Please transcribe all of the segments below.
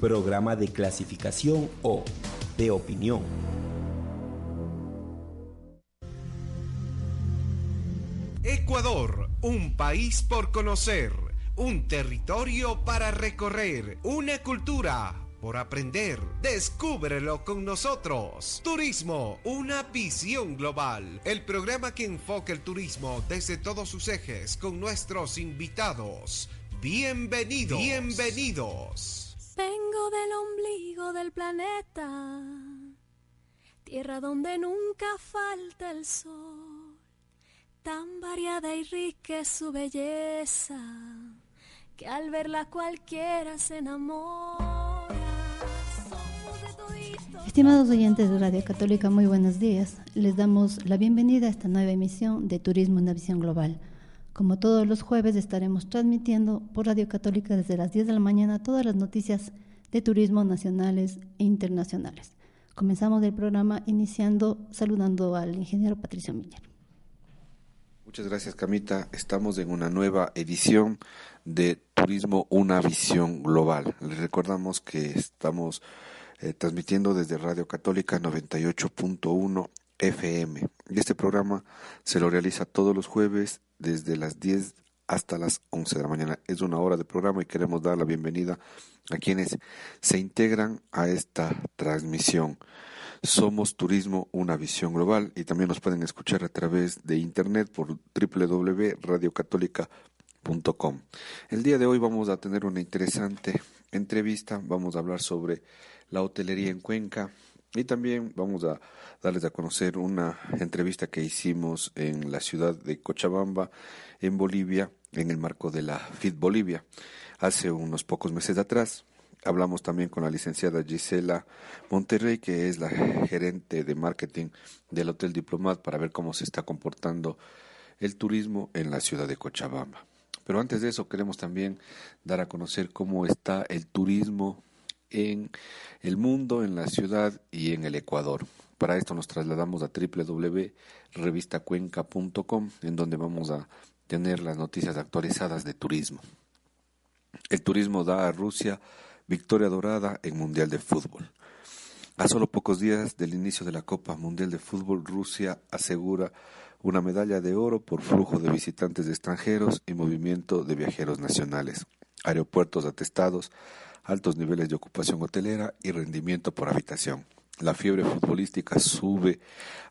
programa de clasificación o de opinión. Ecuador, un país por conocer, un territorio para recorrer, una cultura por aprender. Descúbrelo con nosotros. Turismo, una visión global. El programa que enfoca el turismo desde todos sus ejes con nuestros invitados. Bienvenidos. Bienvenidos. Vengo del ombligo del planeta, tierra donde nunca falta el sol, tan variada y rica es su belleza, que al verla cualquiera se enamora. Estimados oyentes de Radio Católica, muy buenos días. Les damos la bienvenida a esta nueva emisión de Turismo en una visión global. Como todos los jueves estaremos transmitiendo por Radio Católica desde las 10 de la mañana todas las noticias de turismo nacionales e internacionales. Comenzamos el programa iniciando saludando al ingeniero Patricio Miller. Muchas gracias Camita. Estamos en una nueva edición de Turismo Una Visión Global. Les recordamos que estamos eh, transmitiendo desde Radio Católica 98.1 FM. Y este programa se lo realiza todos los jueves desde las 10 hasta las 11 de la mañana. Es una hora de programa y queremos dar la bienvenida a quienes se integran a esta transmisión. Somos Turismo, una visión global y también nos pueden escuchar a través de internet por www.radiocatólica.com. El día de hoy vamos a tener una interesante entrevista, vamos a hablar sobre la hotelería en Cuenca. Y también vamos a darles a conocer una entrevista que hicimos en la ciudad de Cochabamba, en Bolivia, en el marco de la FIT Bolivia. Hace unos pocos meses atrás hablamos también con la licenciada Gisela Monterrey, que es la gerente de marketing del Hotel Diplomat, para ver cómo se está comportando el turismo en la ciudad de Cochabamba. Pero antes de eso queremos también dar a conocer cómo está el turismo en el mundo, en la ciudad y en el Ecuador. Para esto nos trasladamos a www.revistacuenca.com, en donde vamos a tener las noticias actualizadas de turismo. El turismo da a Rusia victoria dorada en Mundial de Fútbol. A solo pocos días del inicio de la Copa Mundial de Fútbol, Rusia asegura una medalla de oro por flujo de visitantes extranjeros y movimiento de viajeros nacionales, aeropuertos atestados, altos niveles de ocupación hotelera y rendimiento por habitación. La fiebre futbolística sube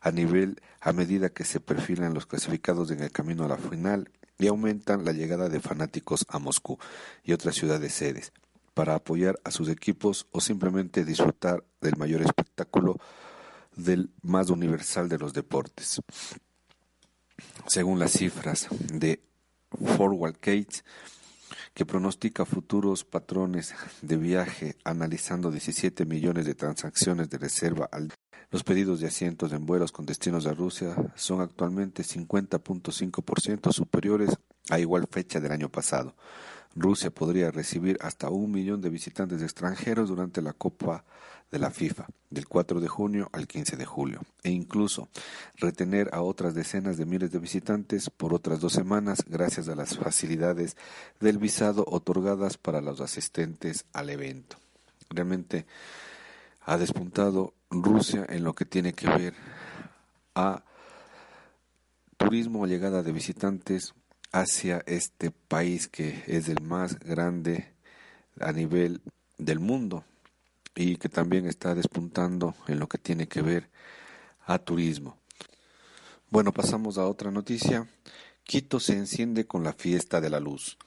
a nivel a medida que se perfilan los clasificados en el camino a la final y aumentan la llegada de fanáticos a Moscú y otras ciudades sedes para apoyar a sus equipos o simplemente disfrutar del mayor espectáculo del más universal de los deportes. Según las cifras de Forward Gates, que pronostica futuros patrones de viaje analizando 17 millones de transacciones de reserva al los pedidos de asientos en vuelos con destinos a Rusia son actualmente 50.5% superiores a igual fecha del año pasado. Rusia podría recibir hasta un millón de visitantes extranjeros durante la Copa de la FIFA, del 4 de junio al 15 de julio, e incluso retener a otras decenas de miles de visitantes por otras dos semanas gracias a las facilidades del visado otorgadas para los asistentes al evento. Realmente ha despuntado Rusia en lo que tiene que ver a turismo o llegada de visitantes hacia este país que es el más grande a nivel del mundo y que también está despuntando en lo que tiene que ver a turismo. Bueno, pasamos a otra noticia. Quito se enciende con la fiesta de la luz.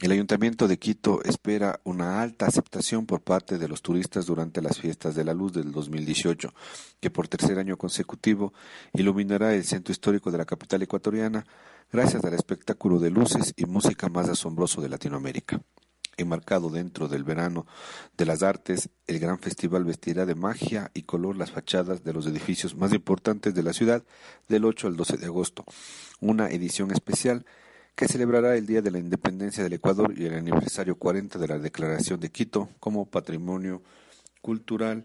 El Ayuntamiento de Quito espera una alta aceptación por parte de los turistas durante las fiestas de la luz del 2018, que por tercer año consecutivo iluminará el centro histórico de la capital ecuatoriana gracias al espectáculo de luces y música más asombroso de Latinoamérica. Enmarcado dentro del verano de las artes, el gran festival vestirá de magia y color las fachadas de los edificios más importantes de la ciudad del 8 al 12 de agosto. Una edición especial que celebrará el Día de la Independencia del Ecuador y el aniversario 40 de la Declaración de Quito como Patrimonio Cultural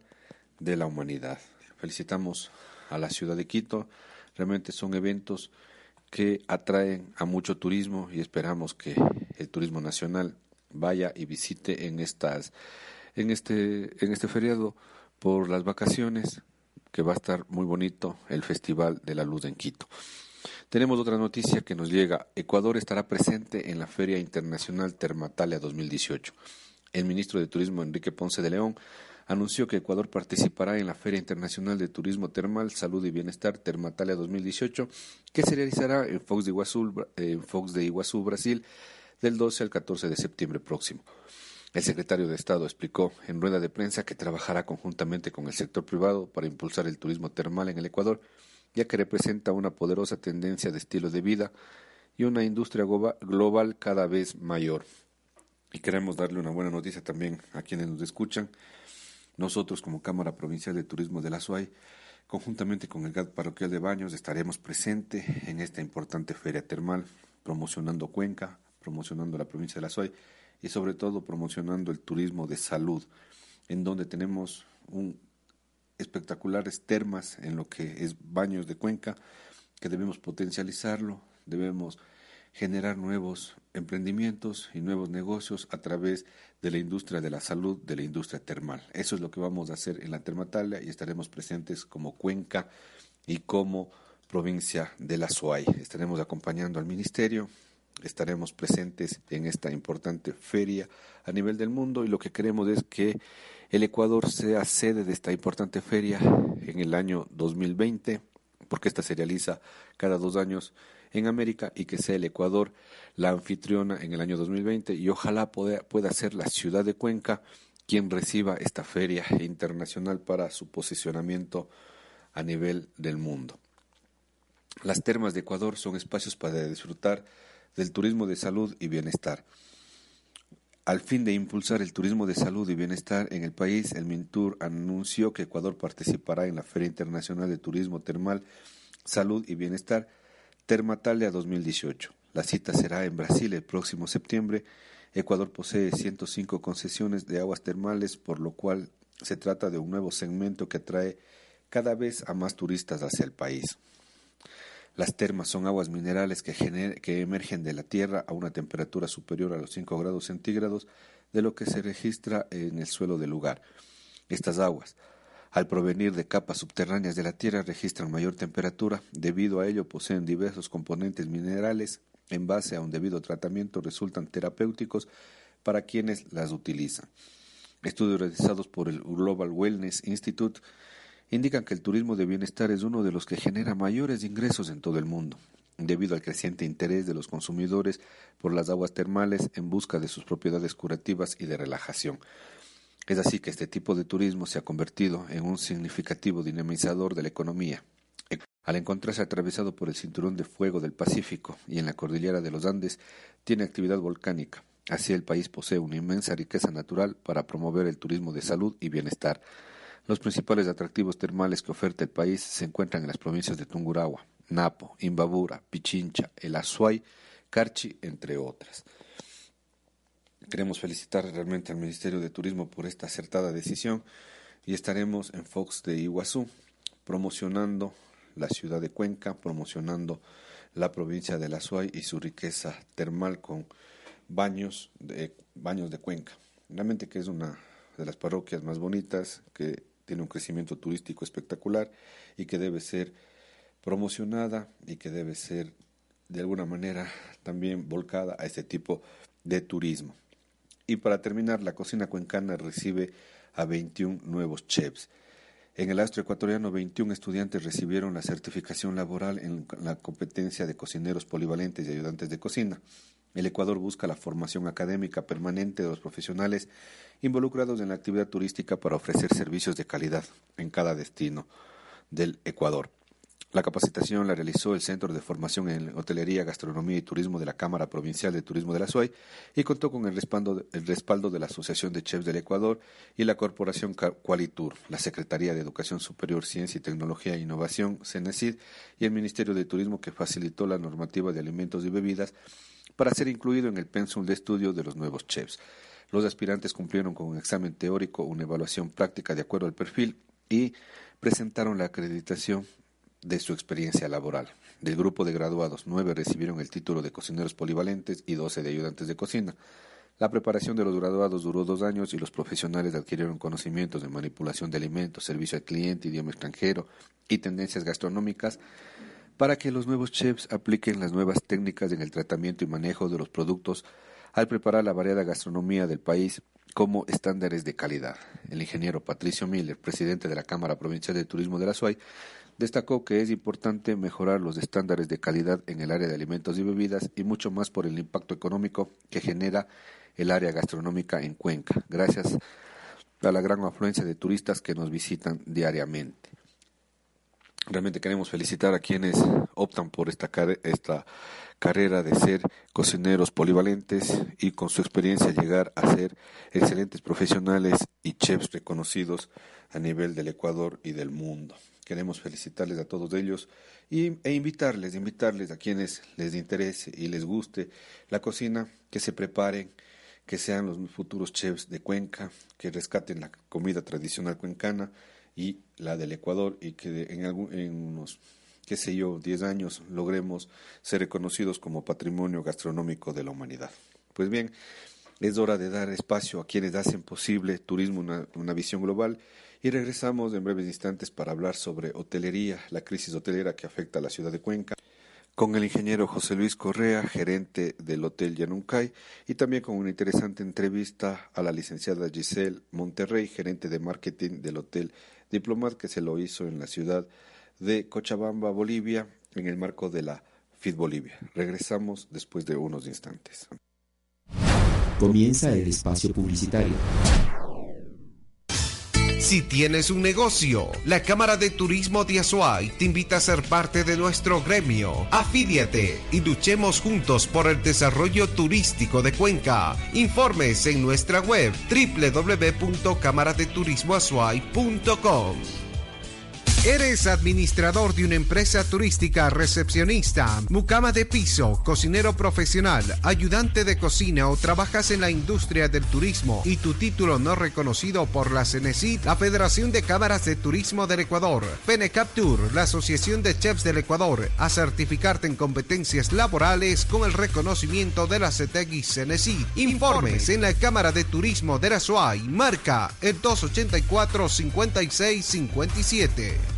de la Humanidad. Felicitamos a la ciudad de Quito. Realmente son eventos que atraen a mucho turismo y esperamos que el turismo nacional vaya y visite en estas en este, en este feriado por las vacaciones, que va a estar muy bonito el Festival de la Luz en Quito. Tenemos otra noticia que nos llega. Ecuador estará presente en la Feria Internacional Termatalia 2018. El ministro de Turismo Enrique Ponce de León anunció que Ecuador participará en la Feria Internacional de Turismo Termal, Salud y Bienestar Termatalia 2018, que se realizará en Fox de Iguazú, en Fox de Iguazú Brasil, del 12 al 14 de septiembre próximo. El secretario de Estado explicó en rueda de prensa que trabajará conjuntamente con el sector privado para impulsar el turismo termal en el Ecuador, ya que representa una poderosa tendencia de estilo de vida y una industria global cada vez mayor. Y queremos darle una buena noticia también a quienes nos escuchan. Nosotros, como Cámara Provincial de Turismo de la SUAY, conjuntamente con el GAD Parroquial de Baños, estaremos presentes en esta importante feria termal, promocionando Cuenca, promocionando la provincia de la SUAY y sobre todo promocionando el turismo de salud, en donde tenemos un espectaculares termas en lo que es baños de Cuenca, que debemos potencializarlo, debemos generar nuevos emprendimientos y nuevos negocios a través de la industria de la salud, de la industria termal. Eso es lo que vamos a hacer en la Termatalia y estaremos presentes como Cuenca y como provincia de la SOAI. Estaremos acompañando al ministerio, estaremos presentes en esta importante feria a nivel del mundo y lo que queremos es que el Ecuador sea sede de esta importante feria en el año 2020, porque esta se realiza cada dos años en América y que sea el Ecuador la anfitriona en el año 2020 y ojalá pueda, pueda ser la ciudad de Cuenca quien reciba esta feria internacional para su posicionamiento a nivel del mundo. Las termas de Ecuador son espacios para disfrutar del turismo de salud y bienestar. Al fin de impulsar el turismo de salud y bienestar en el país, el Mintur anunció que Ecuador participará en la Feria Internacional de Turismo Termal, Salud y Bienestar Termatalia 2018. La cita será en Brasil el próximo septiembre. Ecuador posee 105 concesiones de aguas termales, por lo cual se trata de un nuevo segmento que atrae cada vez a más turistas hacia el país. Las termas son aguas minerales que, emergen de la tierra a una temperatura superior a los 5 grados centígrados de lo que se registra en el suelo del lugar. Estas aguas, al provenir de capas subterráneas de la tierra, registran mayor temperatura. Debido a ello, poseen diversos componentes minerales. En base a un debido tratamiento, resultan terapéuticos para quienes las utilizan. Estudios realizados por el Global Wellness Institute indican que el turismo de bienestar es uno de los que genera mayores ingresos en todo el mundo, debido al creciente interés de los consumidores por las aguas termales en busca de sus propiedades curativas y de relajación. Es así que este tipo de turismo se ha convertido en un significativo dinamizador de la economía. Al encontrarse atravesado por el cinturón de fuego del Pacífico y en la cordillera de los Andes, tiene actividad volcánica. Así el país posee una inmensa riqueza natural para promover el turismo de salud y bienestar. Los principales atractivos termales que oferta el país se encuentran en las provincias de Tungurahua, Napo, Imbabura, Pichincha, El Azuay, Carchi, entre otras. Queremos felicitar realmente al Ministerio de Turismo por esta acertada decisión y estaremos en Fox de Iguazú promocionando la ciudad de Cuenca, promocionando la provincia de Azuay y su riqueza termal con baños de, baños de Cuenca. Realmente que es una de las parroquias más bonitas, que tiene un crecimiento turístico espectacular y que debe ser promocionada y que debe ser de alguna manera también volcada a este tipo de turismo. Y para terminar, la cocina cuencana recibe a 21 nuevos chefs. En el astro ecuatoriano, 21 estudiantes recibieron la certificación laboral en la competencia de cocineros polivalentes y ayudantes de cocina. El Ecuador busca la formación académica permanente de los profesionales involucrados en la actividad turística para ofrecer servicios de calidad en cada destino del Ecuador. La capacitación la realizó el Centro de Formación en Hotelería, Gastronomía y Turismo de la Cámara Provincial de Turismo de la SUAY y contó con el respaldo, el respaldo de la Asociación de Chefs del Ecuador y la Corporación Qualitur, la Secretaría de Educación Superior, Ciencia y Tecnología e Innovación, CENESID, y el Ministerio de Turismo que facilitó la normativa de alimentos y bebidas para ser incluido en el pensum de estudio de los nuevos chefs. Los aspirantes cumplieron con un examen teórico, una evaluación práctica de acuerdo al perfil y presentaron la acreditación de su experiencia laboral. Del grupo de graduados, nueve recibieron el título de cocineros polivalentes y doce de ayudantes de cocina. La preparación de los graduados duró dos años y los profesionales adquirieron conocimientos de manipulación de alimentos, servicio al cliente, idioma extranjero y tendencias gastronómicas para que los nuevos chefs apliquen las nuevas técnicas en el tratamiento y manejo de los productos al preparar la variada gastronomía del país como estándares de calidad. El ingeniero Patricio Miller, presidente de la Cámara Provincial de Turismo de la SUAY, destacó que es importante mejorar los estándares de calidad en el área de alimentos y bebidas y mucho más por el impacto económico que genera el área gastronómica en Cuenca, gracias a la gran afluencia de turistas que nos visitan diariamente. Realmente queremos felicitar a quienes optan por esta, esta carrera de ser cocineros polivalentes y con su experiencia llegar a ser excelentes profesionales y chefs reconocidos a nivel del Ecuador y del mundo. Queremos felicitarles a todos ellos y, e invitarles, invitarles a quienes les interese y les guste la cocina, que se preparen, que sean los futuros chefs de Cuenca, que rescaten la comida tradicional cuencana y la del Ecuador y que en, algún, en unos, qué sé yo, 10 años logremos ser reconocidos como patrimonio gastronómico de la humanidad. Pues bien, es hora de dar espacio a quienes hacen posible turismo, una, una visión global y regresamos en breves instantes para hablar sobre hotelería, la crisis hotelera que afecta a la ciudad de Cuenca con el ingeniero José Luis Correa, gerente del Hotel Yanuncay, y también con una interesante entrevista a la licenciada Giselle Monterrey, gerente de marketing del Hotel Diplomat, que se lo hizo en la ciudad de Cochabamba, Bolivia, en el marco de la FIT Bolivia. Regresamos después de unos instantes. Comienza el espacio publicitario. Si tienes un negocio, la Cámara de Turismo de Azuay te invita a ser parte de nuestro gremio. Afíliate y luchemos juntos por el desarrollo turístico de Cuenca. Informes en nuestra web www.cámaradeturismoazuay.com. ¿Eres administrador de una empresa turística, recepcionista, mucama de piso, cocinero profesional, ayudante de cocina o trabajas en la industria del turismo y tu título no reconocido por la CENESID, la Federación de Cámaras de Turismo del Ecuador, Penecaptur, la Asociación de Chefs del Ecuador, a certificarte en competencias laborales con el reconocimiento de la CETEC y CENESID? Informes en la Cámara de Turismo de la SUAY, marca el 284 5657.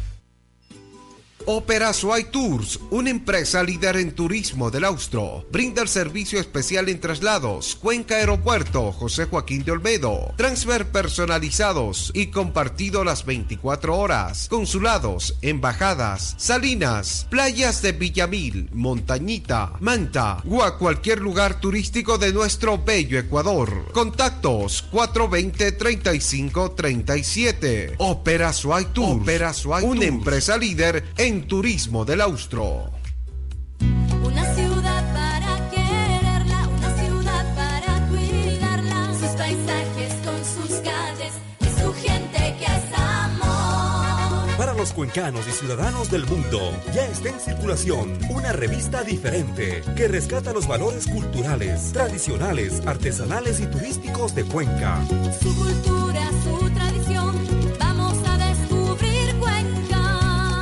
Opera Suai Tours, una empresa líder en turismo del Austro. Brinda el servicio especial en traslados, Cuenca Aeropuerto, José Joaquín de Olmedo. Transfer personalizados y compartido las 24 horas. Consulados, embajadas, salinas, playas de Villamil, Montañita, Manta o a cualquier lugar turístico de nuestro bello Ecuador. Contactos 420-3537. Opera Suai Tours, Opera una empresa líder en turismo del Austro. Una ciudad para quererla, una ciudad para cuidarla, sus paisajes con sus calles y su gente que es amor. Para los cuencanos y ciudadanos del mundo, ya está en circulación una revista diferente que rescata los valores culturales, tradicionales, artesanales y turísticos de Cuenca. Su cultura, su tradición,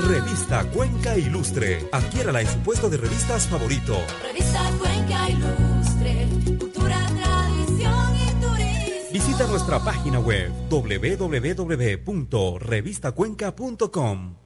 Revista Cuenca Ilustre. Adquiérala en su puesto de revistas favorito. Revista Cuenca Ilustre, cultura, tradición y turismo. Visita nuestra página web www.revistacuenca.com.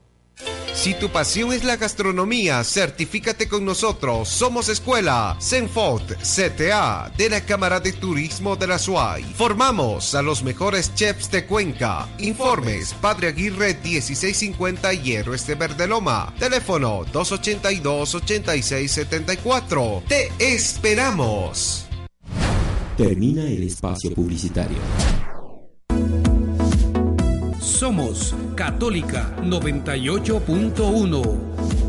Si tu pasión es la gastronomía, certifícate con nosotros. Somos Escuela Senfot CTA de la Cámara de Turismo de la SUAY. Formamos a los mejores chefs de Cuenca. Informes Padre Aguirre 1650 Hierro Este Verde Loma. Teléfono 282-8674. Te esperamos. Termina el espacio publicitario. Somos Católica 98.1.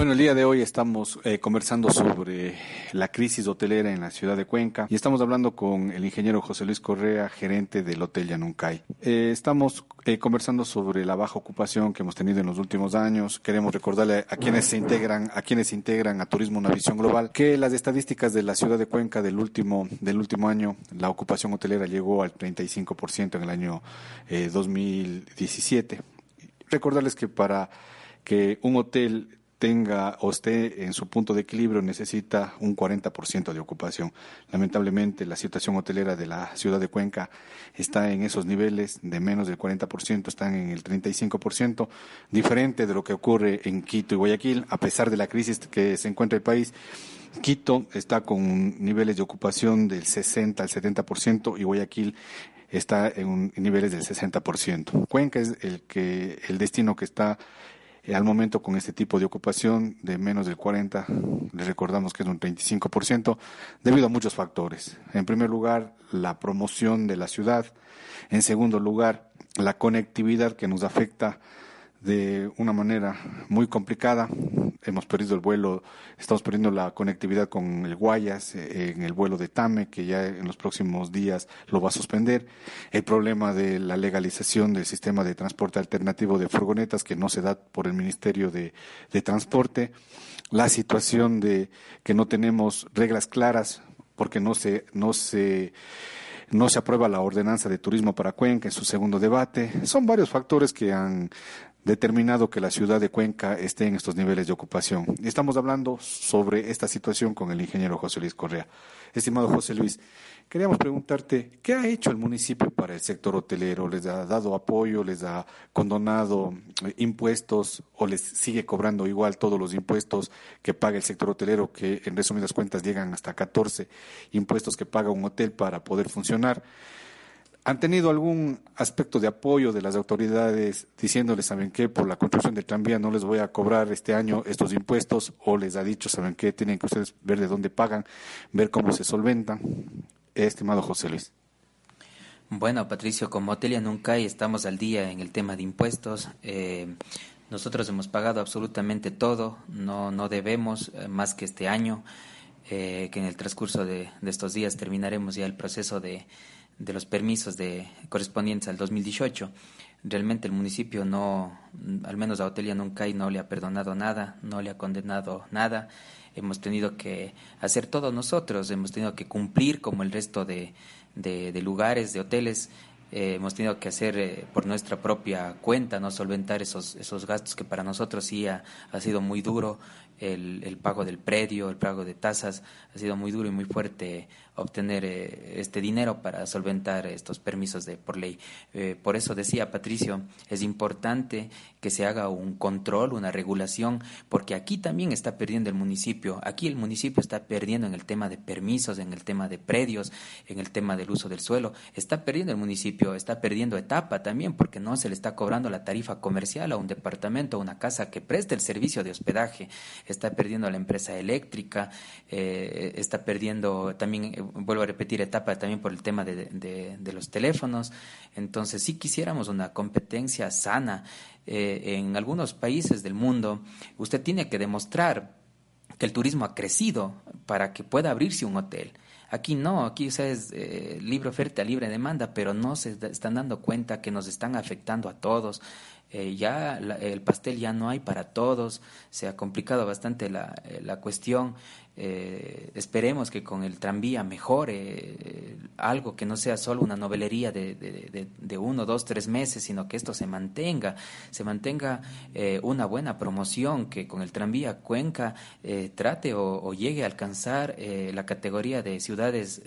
Bueno, el día de hoy estamos eh, conversando sobre la crisis hotelera en la ciudad de Cuenca y estamos hablando con el ingeniero José Luis Correa, gerente del Hotel Yanuncay. Eh, estamos eh, conversando sobre la baja ocupación que hemos tenido en los últimos años. Queremos recordarle a quienes se integran, a quienes se integran a Turismo Una Visión Global, que las estadísticas de la ciudad de Cuenca del último, del último año, la ocupación hotelera llegó al 35% en el año 2017. Recordarles que para que un hotel tenga o esté en su punto de equilibrio necesita un 40% de ocupación. Lamentablemente la situación hotelera de la ciudad de Cuenca está en esos niveles de menos del 40%, están en el 35%, diferente de lo que ocurre en Quito y Guayaquil, a pesar de la crisis que se encuentra el país. Quito está con niveles de ocupación del 60 al 70% y Guayaquil está en niveles del 60%. Cuenca es el que el destino que está eh, al momento con este tipo de ocupación de menos del 40, les recordamos que es un 35%, debido a muchos factores. En primer lugar, la promoción de la ciudad. En segundo lugar, la conectividad que nos afecta de una manera muy complicada. Hemos perdido el vuelo, estamos perdiendo la conectividad con el Guayas eh, en el vuelo de Tame, que ya en los próximos días lo va a suspender. El problema de la legalización del sistema de transporte alternativo de furgonetas, que no se da por el Ministerio de, de Transporte. La situación de que no tenemos reglas claras porque no se, no se no se aprueba la ordenanza de turismo para Cuenca en su segundo debate. Son varios factores que han determinado que la ciudad de Cuenca esté en estos niveles de ocupación. Estamos hablando sobre esta situación con el ingeniero José Luis Correa. Estimado José Luis, queríamos preguntarte, ¿qué ha hecho el municipio para el sector hotelero? ¿Les ha dado apoyo, les ha condonado eh, impuestos o les sigue cobrando igual todos los impuestos que paga el sector hotelero, que en resumidas cuentas llegan hasta 14 impuestos que paga un hotel para poder funcionar? ¿Han tenido algún aspecto de apoyo de las autoridades diciéndoles, saben qué, por la construcción del tranvía no les voy a cobrar este año estos impuestos? ¿O les ha dicho, saben qué, tienen que ustedes ver de dónde pagan, ver cómo se solventan? Estimado José Luis. Bueno, Patricio, como Hotelia Nunca estamos al día en el tema de impuestos. Eh, nosotros hemos pagado absolutamente todo, no, no debemos eh, más que este año, eh, que en el transcurso de estos días terminaremos ya el proceso de de los permisos de correspondientes al 2018. Realmente el municipio no, al menos a Hotelia Nuncay no le ha perdonado nada, no le ha condenado nada. Hemos tenido que hacer todo nosotros, hemos tenido que cumplir como el resto de, de, lugares, de hoteles, eh, hemos tenido que hacer eh, por nuestra propia cuenta, no solventar esos, esos gastos que para nosotros sí ha, ha sido muy duro el, el, pago del predio, el pago de tasas, ha sido muy duro y muy fuerte obtener eh, este dinero para solventar estos permisos de por ley. Eh, por eso decía Patricio, es importante que se haga un control, una regulación, porque aquí también está perdiendo el municipio. Aquí el municipio está perdiendo en el tema de permisos, en el tema de predios, en el tema del uso del suelo. Está perdiendo el municipio, está perdiendo etapa también, porque no se le está cobrando la tarifa comercial a un departamento, a una casa que preste el servicio de hospedaje está perdiendo la empresa eléctrica, eh, está perdiendo también, vuelvo a repetir, etapa también por el tema de, de, los teléfonos. Entonces, si quisiéramos una competencia sana eh, en algunos países del mundo, usted tiene que demostrar que el turismo ha crecido para que pueda abrirse un hotel. Aquí no, aquí o es libre oferta, libre demanda, pero no se están dando cuenta que nos están afectando a todos. Eh, ya el pastel ya no hay para todos, se ha complicado bastante la, eh, la cuestión. Eh, esperemos que con el tranvía mejore algo que no sea solo una novelería de, uno, dos, tres meses, sino que esto se mantenga, se mantenga una buena promoción, que con el tranvía Cuenca trate o, llegue a alcanzar la categoría de ciudades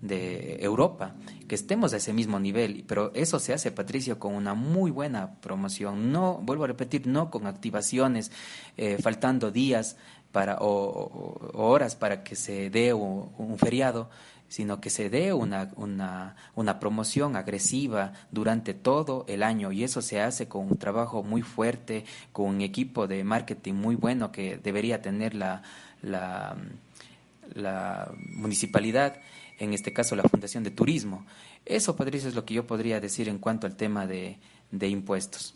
de Europa, que estemos a ese mismo nivel, pero eso se hace, Patricio, con una muy buena promoción, no, vuelvo a repetir, no con activaciones, eh, faltando días para, o, horas para que se dé un, feriado, sino que se dé una, una, una, promoción agresiva durante todo el año y eso se hace con un trabajo muy fuerte, con un equipo de marketing muy bueno que debería tener la, la, la municipalidad en este caso la Fundación de Turismo. Eso, Patricio, es lo que yo podría decir en cuanto al tema de, de impuestos.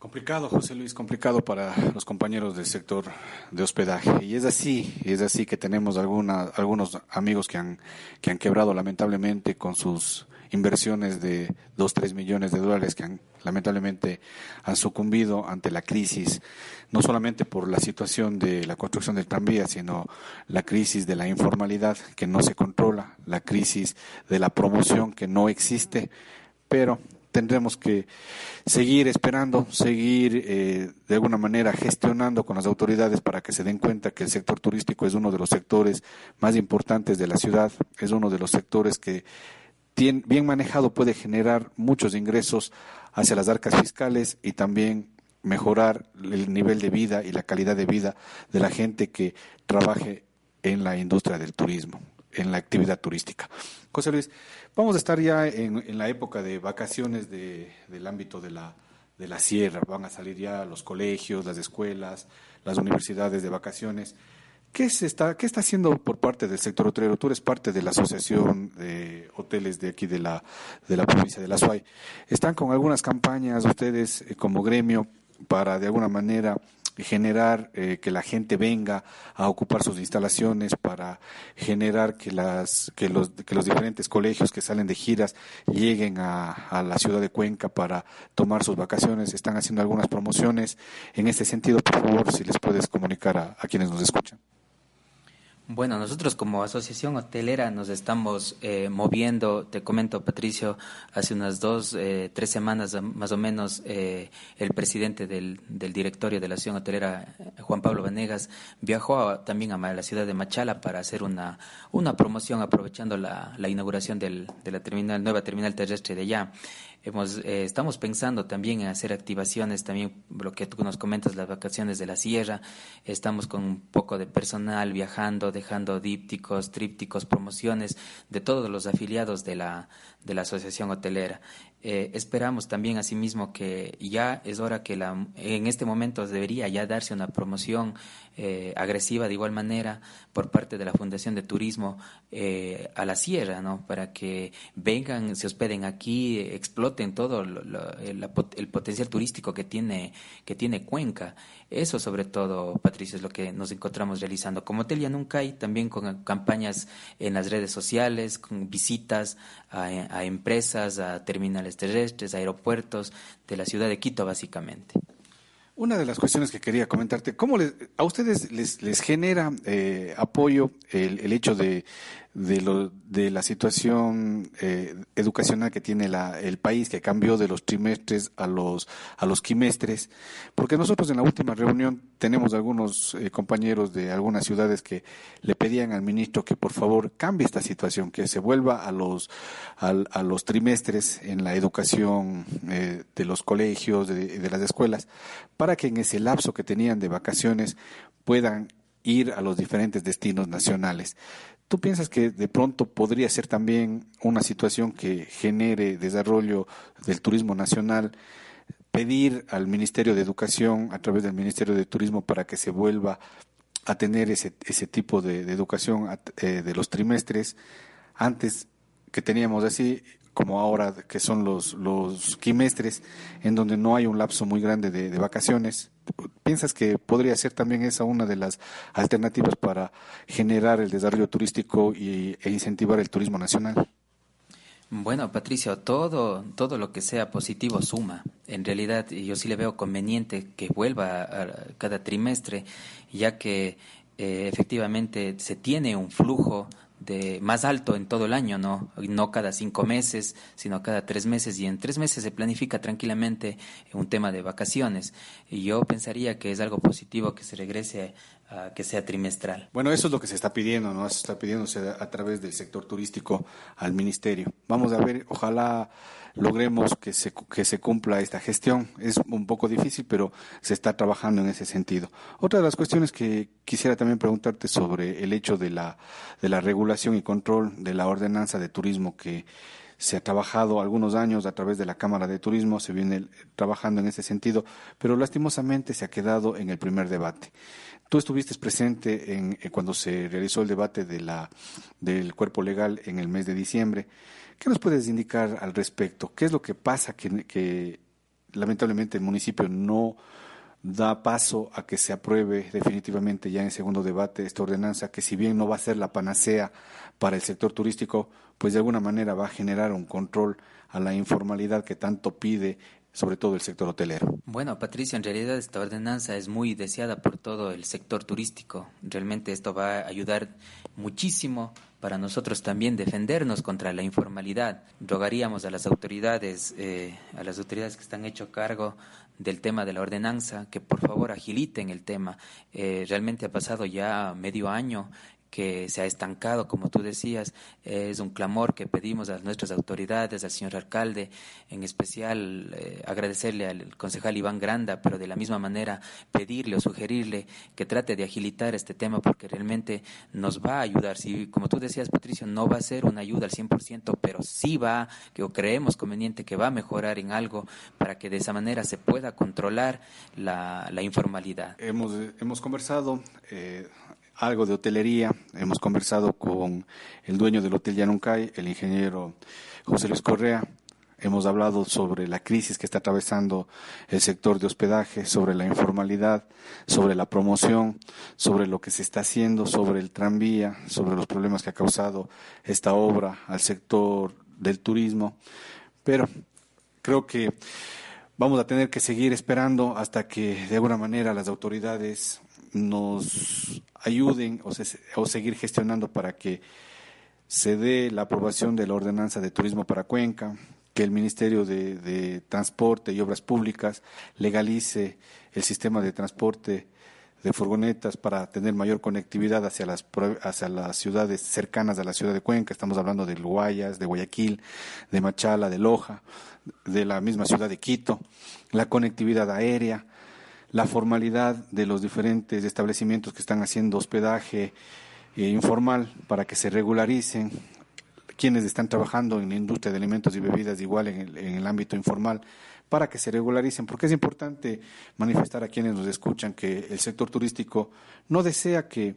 Complicado, José Luis, complicado para los compañeros del sector de hospedaje. Y es así, es así que tenemos alguna, algunos amigos que han, que han quebrado lamentablemente con sus inversiones de dos, tres millones de dólares que han, lamentablemente han sucumbido ante la crisis, no solamente por la situación de la construcción del tranvía, sino la crisis de la informalidad que no se controla, la crisis de la promoción que no existe, pero tendremos que seguir esperando, seguir eh, de alguna manera gestionando con las autoridades para que se den cuenta que el sector turístico es uno de los sectores más importantes de la ciudad, es uno de los sectores que bien manejado puede generar muchos ingresos hacia las arcas fiscales y también mejorar el nivel de vida y la calidad de vida de la gente que trabaje en la industria del turismo, en la actividad turística. José Luis, vamos a estar ya en, la época de vacaciones del ámbito de la, de la sierra, van a salir ya los colegios, las escuelas, las universidades de vacaciones. ¿Qué, se está, ¿Qué está haciendo por parte del sector hotelero? Tú eres parte de la Asociación de Hoteles de aquí de la, de la provincia de La Suay. ¿Están con algunas campañas ustedes eh, como gremio para de alguna manera generar eh, que la gente venga a ocupar sus instalaciones para generar que las que los que los diferentes colegios que salen de giras lleguen a, la ciudad de Cuenca para tomar sus vacaciones. Están haciendo algunas promociones. En ese sentido por favor si les puedes comunicar a quienes nos escuchan bueno, nosotros como asociación hotelera nos estamos eh, moviendo, te comento Patricio, hace unas dos, eh, tres semanas más o menos eh, el presidente del, del, directorio de la asociación hotelera, Juan Pablo Vanegas, viajó también a la ciudad de Machala para hacer una, una promoción aprovechando la, la inauguración del, de la terminal, nueva terminal terrestre de allá. Hemos, eh, estamos pensando también en hacer activaciones, también lo que tú nos comentas, las vacaciones de la sierra. Estamos con un poco de personal viajando, dejando dípticos, trípticos, promociones de todos los afiliados de la, de la asociación hotelera. Eh, esperamos también asimismo que ya es hora que la, en este momento debería ya darse una promoción eh, agresiva de igual manera por parte de la Fundación de Turismo eh, a la sierra, ¿no? Para que vengan, se hospeden aquí, exploten todo el, potencial turístico que tiene, que tiene Cuenca. Eso sobre todo, Patricia, es lo que nos encontramos realizando. Como Hotel nunca hay, también con campañas en las redes sociales, con visitas a empresas, a terminales terrestres, aeropuertos de la ciudad de Quito, básicamente. Una de las cuestiones que quería comentarte, ¿cómo a ustedes les, les genera eh, apoyo el, el, hecho de, de, de la situación eh, educacional que tiene la, el país, que cambió de los trimestres a los, a los quimestres, porque nosotros en la última reunión tenemos algunos eh, compañeros de algunas ciudades que le pedían al ministro que por favor cambie esta situación, que se vuelva a los, a, los trimestres en la educación eh, de los colegios, de, de las escuelas, para que en ese lapso que tenían de vacaciones puedan ir a los diferentes destinos nacionales. ¿Tú piensas que de pronto podría ser también una situación que genere desarrollo del turismo nacional, pedir al Ministerio de Educación a través del Ministerio de Turismo para que se vuelva a tener ese, ese tipo de, educación eh, de los trimestres. Antes que teníamos así como ahora que son los, los quimestres en donde no hay un lapso muy grande de vacaciones ¿Piensas que podría ser también esa una de las alternativas para generar el desarrollo turístico y, e incentivar el turismo nacional? Bueno, Patricio, todo, todo lo que sea positivo suma. En realidad, yo sí le veo conveniente que vuelva cada trimestre, ya que eh, efectivamente se tiene un flujo de más alto en todo el año, ¿no? No cada cinco meses, sino cada tres meses. Y en tres meses se planifica tranquilamente un tema de vacaciones. Y yo pensaría que es algo positivo que se regrese a que sea trimestral. Bueno, eso es lo que se está pidiendo, ¿no? Se está pidiéndose a través del sector turístico al ministerio. Vamos a ver, ojalá logremos que se, que se cumpla esta gestión. Es un poco difícil, pero se está trabajando en ese sentido. Otra de las cuestiones que quisiera también preguntarte sobre el hecho de la, de la regulación y control de la ordenanza de turismo que se ha trabajado algunos años a través de la Cámara de Turismo, se viene trabajando en ese sentido, pero lastimosamente se ha quedado en el primer debate. Tú estuviste presente en, cuando se realizó el debate de la, del cuerpo legal en el mes de diciembre. ¿Qué nos puedes indicar al respecto? ¿Qué es lo que pasa que, lamentablemente el municipio no da paso a que se apruebe definitivamente ya en segundo debate esta ordenanza, que si bien no va a ser la panacea para el sector turístico, pues de alguna manera va a generar un control a la informalidad que tanto pide sobre todo el sector hotelero. Bueno, Patricia, en realidad esta ordenanza es muy deseada por todo el sector turístico. Realmente esto va a ayudar muchísimo para nosotros también defendernos contra la informalidad. Rogaríamos a las autoridades, eh, a las autoridades que están hecho cargo del tema de la ordenanza, que por favor agiliten el tema. Eh, realmente ha pasado ya medio año que se ha estancado, como tú decías, es un clamor que pedimos a nuestras autoridades, al señor alcalde, en especial eh, agradecerle al concejal Iván Granda, pero de la misma manera pedirle o sugerirle que trate de agilitar este tema porque realmente nos va a ayudar. Si, como tú decías, Patricio, no va a ser una ayuda al 100%, pero sí va, que creemos conveniente que va a mejorar en algo para que de esa manera se pueda controlar la, la informalidad. Hemos, hemos conversado. Eh algo de hotelería. Hemos conversado con el dueño del Hotel Yanuncay, el ingeniero José Luis Correa. Hemos hablado sobre la crisis que está atravesando el sector de hospedaje, sobre la informalidad, sobre la promoción, sobre lo que se está haciendo, sobre el tranvía, sobre los problemas que ha causado esta obra al sector del turismo. Pero creo que vamos a tener que seguir esperando hasta que de alguna manera las autoridades nos ayuden o, seguir gestionando para que se dé la aprobación de la ordenanza de turismo para Cuenca, que el Ministerio de, Transporte y Obras Públicas legalice el sistema de transporte de furgonetas para tener mayor conectividad hacia las, hacia las ciudades cercanas a la ciudad de Cuenca. Estamos hablando de Guayas, de Guayaquil, de Machala, de Loja, de la misma ciudad de Quito, la conectividad aérea, la formalidad de los diferentes establecimientos que están haciendo hospedaje eh, informal para que se regularicen quienes están trabajando en la industria de alimentos y bebidas igual en el, en el ámbito informal para que se regularicen, porque es importante manifestar a quienes nos escuchan que el sector turístico no desea que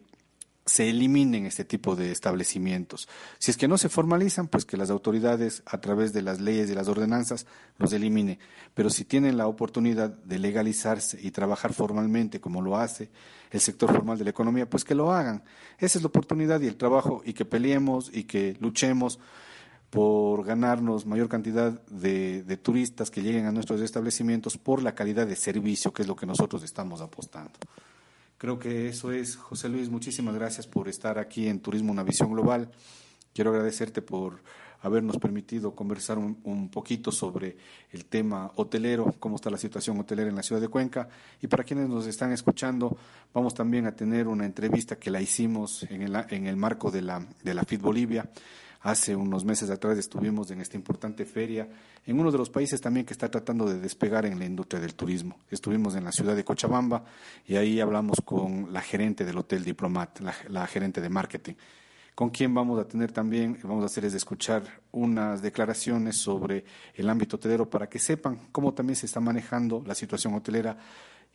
se eliminen este tipo de establecimientos. Si es que no se formalizan, pues que las autoridades, a través de las leyes y las ordenanzas, los elimine. Pero si tienen la oportunidad de legalizarse y trabajar formalmente, como lo hace el sector formal de la economía, pues que lo hagan. Esa es la oportunidad y el trabajo, y que peleemos y que luchemos por ganarnos mayor cantidad de, turistas que lleguen a nuestros establecimientos por la calidad de servicio, que es lo que nosotros estamos apostando. Creo que eso es, José Luis, muchísimas gracias por estar aquí en Turismo Una Visión Global. Quiero agradecerte por habernos permitido conversar un, poquito sobre el tema hotelero, cómo está la situación hotelera en la ciudad de Cuenca. Y para quienes nos están escuchando, vamos también a tener una entrevista que la hicimos en el, en el marco de la, de la FIT Bolivia Hace unos meses atrás estuvimos en esta importante feria, en uno de los países también que está tratando de despegar en la industria del turismo. Estuvimos en la ciudad de Cochabamba y ahí hablamos con la gerente del Hotel Diplomat, la, gerente de marketing con quien vamos a tener también, vamos a hacer es escuchar unas declaraciones sobre el ámbito hotelero para que sepan cómo también se está manejando la situación hotelera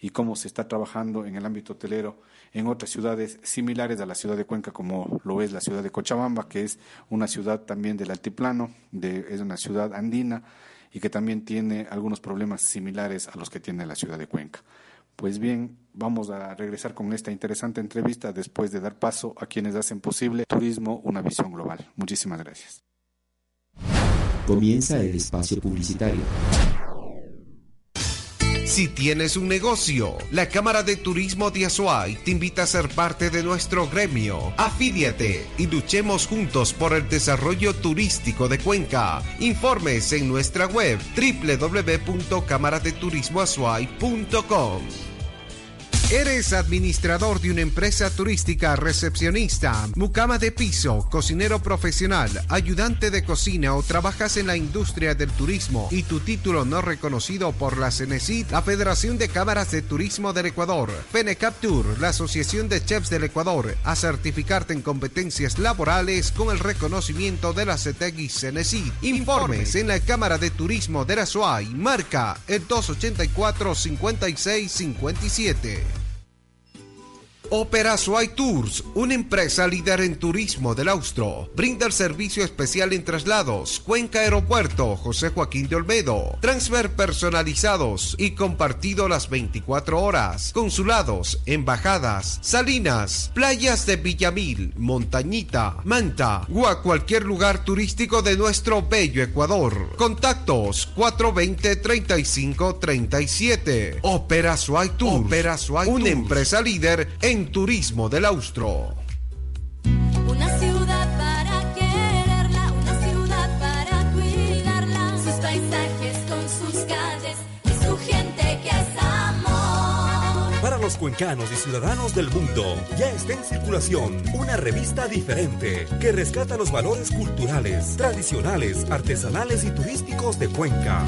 y cómo se está trabajando en el ámbito hotelero en otras ciudades similares a la ciudad de Cuenca, como lo es la ciudad de Cochabamba, que es una ciudad también del altiplano, de, es una ciudad andina y que también tiene algunos problemas similares a los que tiene la ciudad de Cuenca. Pues bien, vamos a regresar con esta interesante entrevista después de dar paso a quienes hacen posible Turismo, una visión global. Muchísimas gracias. Comienza el espacio publicitario. Si tienes un negocio, la Cámara de Turismo de Azuay te invita a ser parte de nuestro gremio. Afíliate y luchemos juntos por el desarrollo turístico de Cuenca. Informes en nuestra web www.cámaradeturismoazuay.com. ¿Eres administrador de una empresa turística, recepcionista, mucama de piso, cocinero profesional, ayudante de cocina o trabajas en la industria del turismo y tu título no reconocido por la CENESID, la Federación de Cámaras de Turismo del Ecuador, FENECAPTUR, la Asociación de Chefs del Ecuador, a certificarte en competencias laborales con el reconocimiento de la CETEGI CENESID? Informes en la Cámara de Turismo de la SUAY, marca el 284 5657. Opera Swai Tours, una empresa líder en turismo del Austro. Brinda el servicio especial en traslados, Cuenca Aeropuerto, José Joaquín de Olmedo. Transfer personalizados y compartido las 24 horas. Consulados, embajadas, salinas, playas de Villamil, Montañita, Manta o a cualquier lugar turístico de nuestro bello Ecuador. Contactos 420-3537. Opera Swai Tours, Opera una empresa líder en Turismo del Austro. Una ciudad para quererla, una ciudad para cuidarla, sus paisajes con sus calles y su gente que es amor. Para los cuencanos y ciudadanos del mundo, ya está en circulación una revista diferente que rescata los valores culturales, tradicionales, artesanales y turísticos de Cuenca.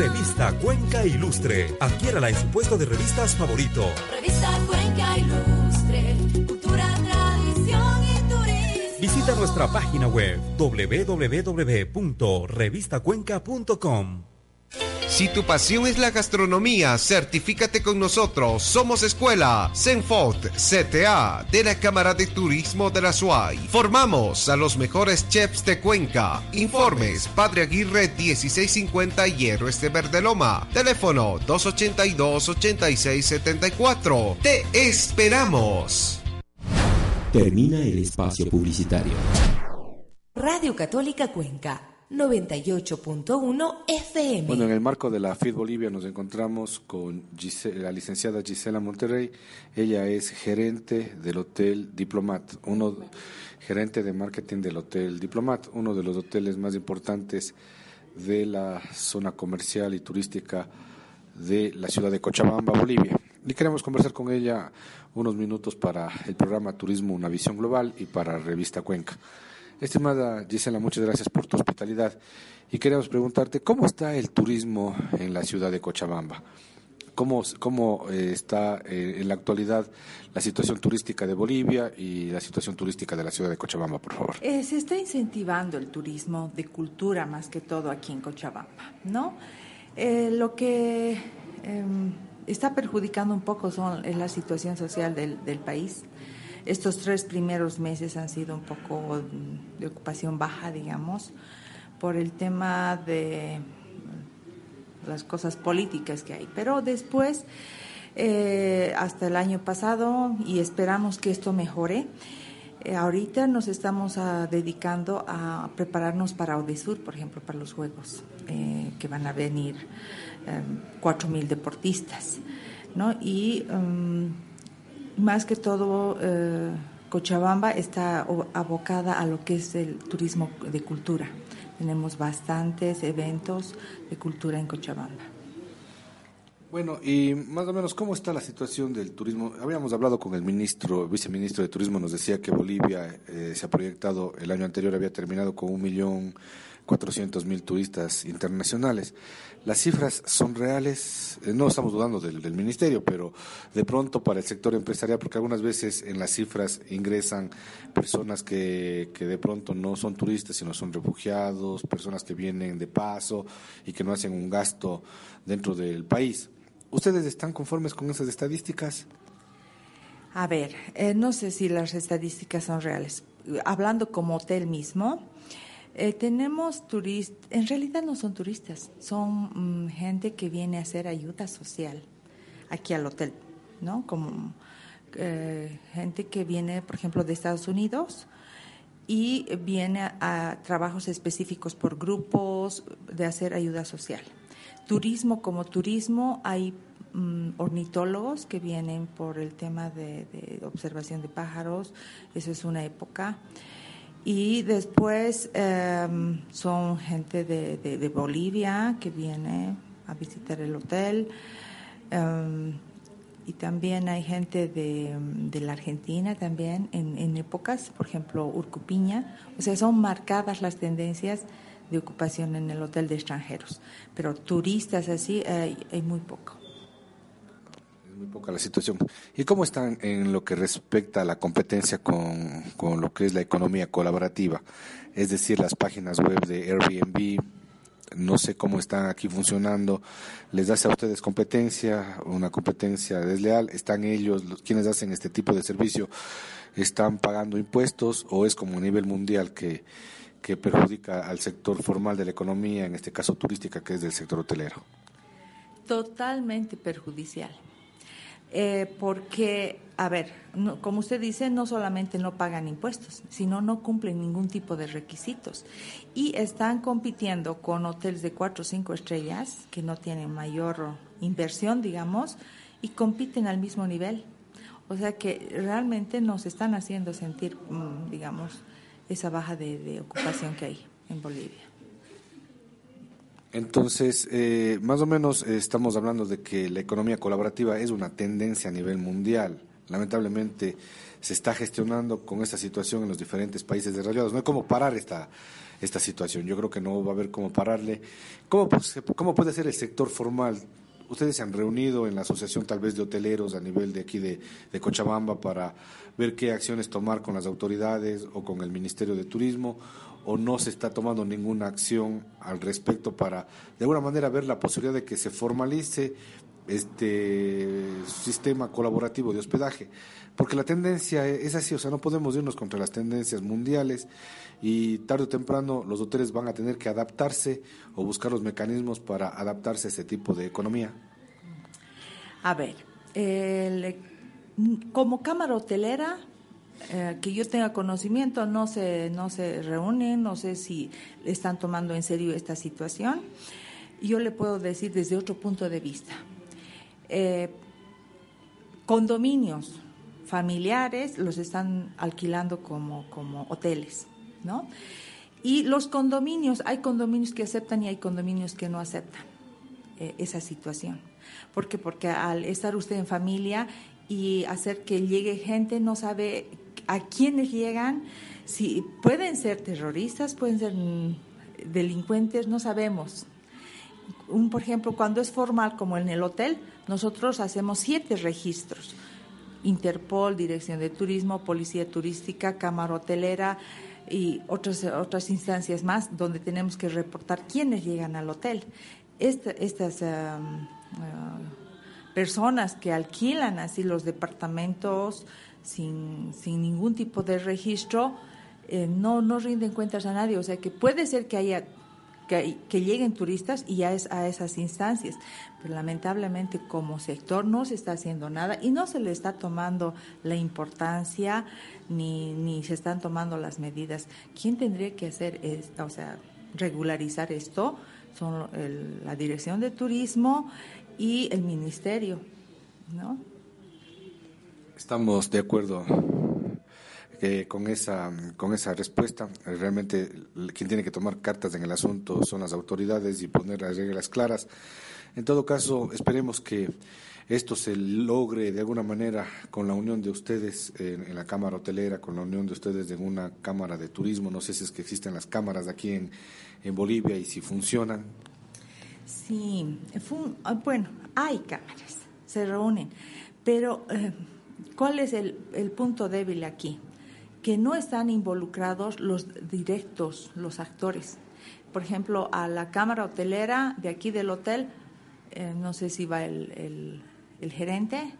Revista Cuenca Ilustre. Adquiérala en su puesto de revistas favorito. Revista Cuenca Ilustre, cultura, tradición y turismo. Visita nuestra página web www.revistacuenca.com. Si tu pasión es la gastronomía, certifícate con nosotros. Somos Escuela Senfot CTA de la Cámara de Turismo de la SUAY. Formamos a los mejores chefs de Cuenca. Informes Padre Aguirre 1650 Hierro Este Verde Loma. Teléfono 282-8674. Te esperamos. Termina el espacio publicitario. Radio Católica Cuenca 98.1 FM. Bueno, en el marco de la FIT Bolivia nos encontramos con la licenciada Gisela Monterrey. Ella es gerente del Hotel Diplomat, uno gerente de marketing del Hotel Diplomat, uno de los hoteles más importantes de la zona comercial y turística de la ciudad de Cochabamba, Bolivia. Y queremos conversar con ella unos minutos para el programa Turismo Una Visión Global y para Revista Cuenca. Estimada Gisela, muchas gracias por tu hospitalidad y queremos preguntarte cómo está el turismo en la ciudad de Cochabamba. ¿Cómo, cómo eh, está eh, en la actualidad la situación turística de Bolivia y la situación turística de la ciudad de Cochabamba, por favor? Eh, se está incentivando el turismo de cultura más que todo aquí en Cochabamba, ¿no? lo que em, está perjudicando un poco son, es la situación social del, del país estos tres primeros meses han sido un poco de ocupación baja, digamos, por el tema de las cosas políticas que hay. Pero después, eh, hasta el año pasado, y esperamos que esto mejore, eh, ahorita nos estamos ah, dedicando a prepararnos para Odesur, por ejemplo, para los Juegos, eh, que van a venir cuatro mil deportistas, ¿no? Y um, más que todo, eh, Cochabamba está abocada a lo que es el turismo de cultura. Tenemos bastantes eventos de cultura en Cochabamba. Bueno, y más o menos, ¿cómo está la situación del turismo? Habíamos hablado con el ministro, viceministro de Turismo, nos decía que Bolivia eh, se ha proyectado, el año anterior había terminado con un millón cuatrocientos mil turistas internacionales. Las cifras son reales, eh, no estamos dudando del, ministerio, pero de pronto para el sector empresarial, porque algunas veces en las cifras ingresan personas que, que de pronto no son turistas, sino son refugiados, personas que vienen de paso y que no hacen un gasto dentro del país. ¿Ustedes están conformes con esas estadísticas? A ver, eh, no sé si las estadísticas son reales. Hablando como hotel mismo, eh, tenemos turistas, en realidad no son turistas, son mm, gente que viene a hacer ayuda social aquí al hotel, ¿no? Como eh, gente que viene, por ejemplo, de Estados Unidos y viene a, trabajos específicos por grupos de hacer ayuda social. Turismo como turismo, hay mm, ornitólogos que vienen por el tema de, de observación de pájaros, eso es una época. Y después em, son gente de, de, Bolivia que viene a visitar el hotel. Em, y también hay gente de, de la Argentina también en, en, épocas, por ejemplo, Urcupiña. O sea, son marcadas las tendencias de ocupación en el hotel de extranjeros. Pero turistas así hay muy poco muy poca la situación. ¿Y cómo están en lo que respecta a la competencia con, con lo que es la economía colaborativa? Es decir, las páginas web de Airbnb, no sé cómo están aquí funcionando. ¿Les hace a ustedes competencia, una competencia desleal? ¿Están ellos, quienes hacen este tipo de servicio, están pagando impuestos o es como a nivel mundial que, que perjudica al sector formal de la economía, en este caso turística, que es del sector hotelero? Totalmente perjudicial. Eh, porque, a ver, como usted dice, no solamente no pagan impuestos, sino no cumplen ningún tipo de requisitos. Y están compitiendo con hoteles de cuatro o cinco estrellas que no tienen mayor inversión, digamos, y compiten al mismo nivel. O sea que realmente nos están haciendo sentir, mm, digamos, esa baja de ocupación que hay en Bolivia. Entonces, eh, más o menos eh, estamos hablando de que la economía colaborativa es una tendencia a nivel mundial. Lamentablemente se está gestionando con esta situación en los diferentes países desarrollados. No hay cómo parar esta, esta situación. Yo creo que no va a haber cómo pararle. ¿Cómo, pues, cómo puede ser el sector formal? Ustedes se han reunido en la asociación tal vez de hoteleros a nivel de aquí de, de Cochabamba para ver qué acciones tomar con las autoridades o con el Ministerio de Turismo o no se está tomando ninguna acción al respecto para de alguna manera ver la posibilidad de que se formalice este sistema colaborativo de hospedaje, porque la tendencia es así, o sea, no podemos irnos contra las tendencias mundiales y tarde o temprano los hoteles van a tener que adaptarse o buscar los mecanismos para adaptarse a ese tipo de economía. A ver, el- como cámara hotelera, eh, que yo tenga conocimiento, no se, no se reúnen, no sé si están tomando en serio esta situación. Yo le puedo decir desde otro punto de vista. Eh, condominios familiares los están alquilando como, como hoteles, ¿no? Y los condominios, hay condominios que aceptan y hay condominios que no aceptan eh, esa situación. ¿Por qué? Porque al estar usted en familia y hacer que llegue gente, no sabe a quiénes llegan, si pueden ser terroristas, pueden ser mm, delincuentes, no sabemos. Un, por ejemplo, cuando es formal, como en el hotel, nosotros hacemos siete registros. Interpol, Dirección de Turismo, Policía Turística, Cámara Hotelera y otras, otras instancias más donde tenemos que reportar quiénes llegan al hotel. Esta- estas um, uh, personas que alquilan así los departamentos sin, sin ningún tipo de registro eh, no, no rinden cuentas a nadie. O sea que puede ser que haya que, que lleguen turistas y ya es a esas instancias. Pero lamentablemente como sector no se está haciendo nada y no se le está tomando la importancia ni, ni se están tomando las medidas. ¿Quién tendría que hacer esto? O sea, regularizar esto? Son el- la Dirección de Turismo y el Ministerio, ¿no? Estamos de acuerdo eh, con esa con esa respuesta. Realmente quien tiene que tomar cartas en el asunto son las autoridades y poner las reglas claras. En todo caso, esperemos que esto se logre de alguna manera con la unión de ustedes en, la Cámara Hotelera, con la unión de ustedes en una Cámara de Turismo. No sé si es que existen las cámaras aquí en, en Bolivia y si funcionan. Sí, ah, bueno, hay cámaras, se reúnen, pero eh, ¿cuál es el, el punto débil aquí? Que no están involucrados los directos, los actores. Por ejemplo, a la cámara hotelera de aquí del hotel, eh, no sé si va el, el- el gerente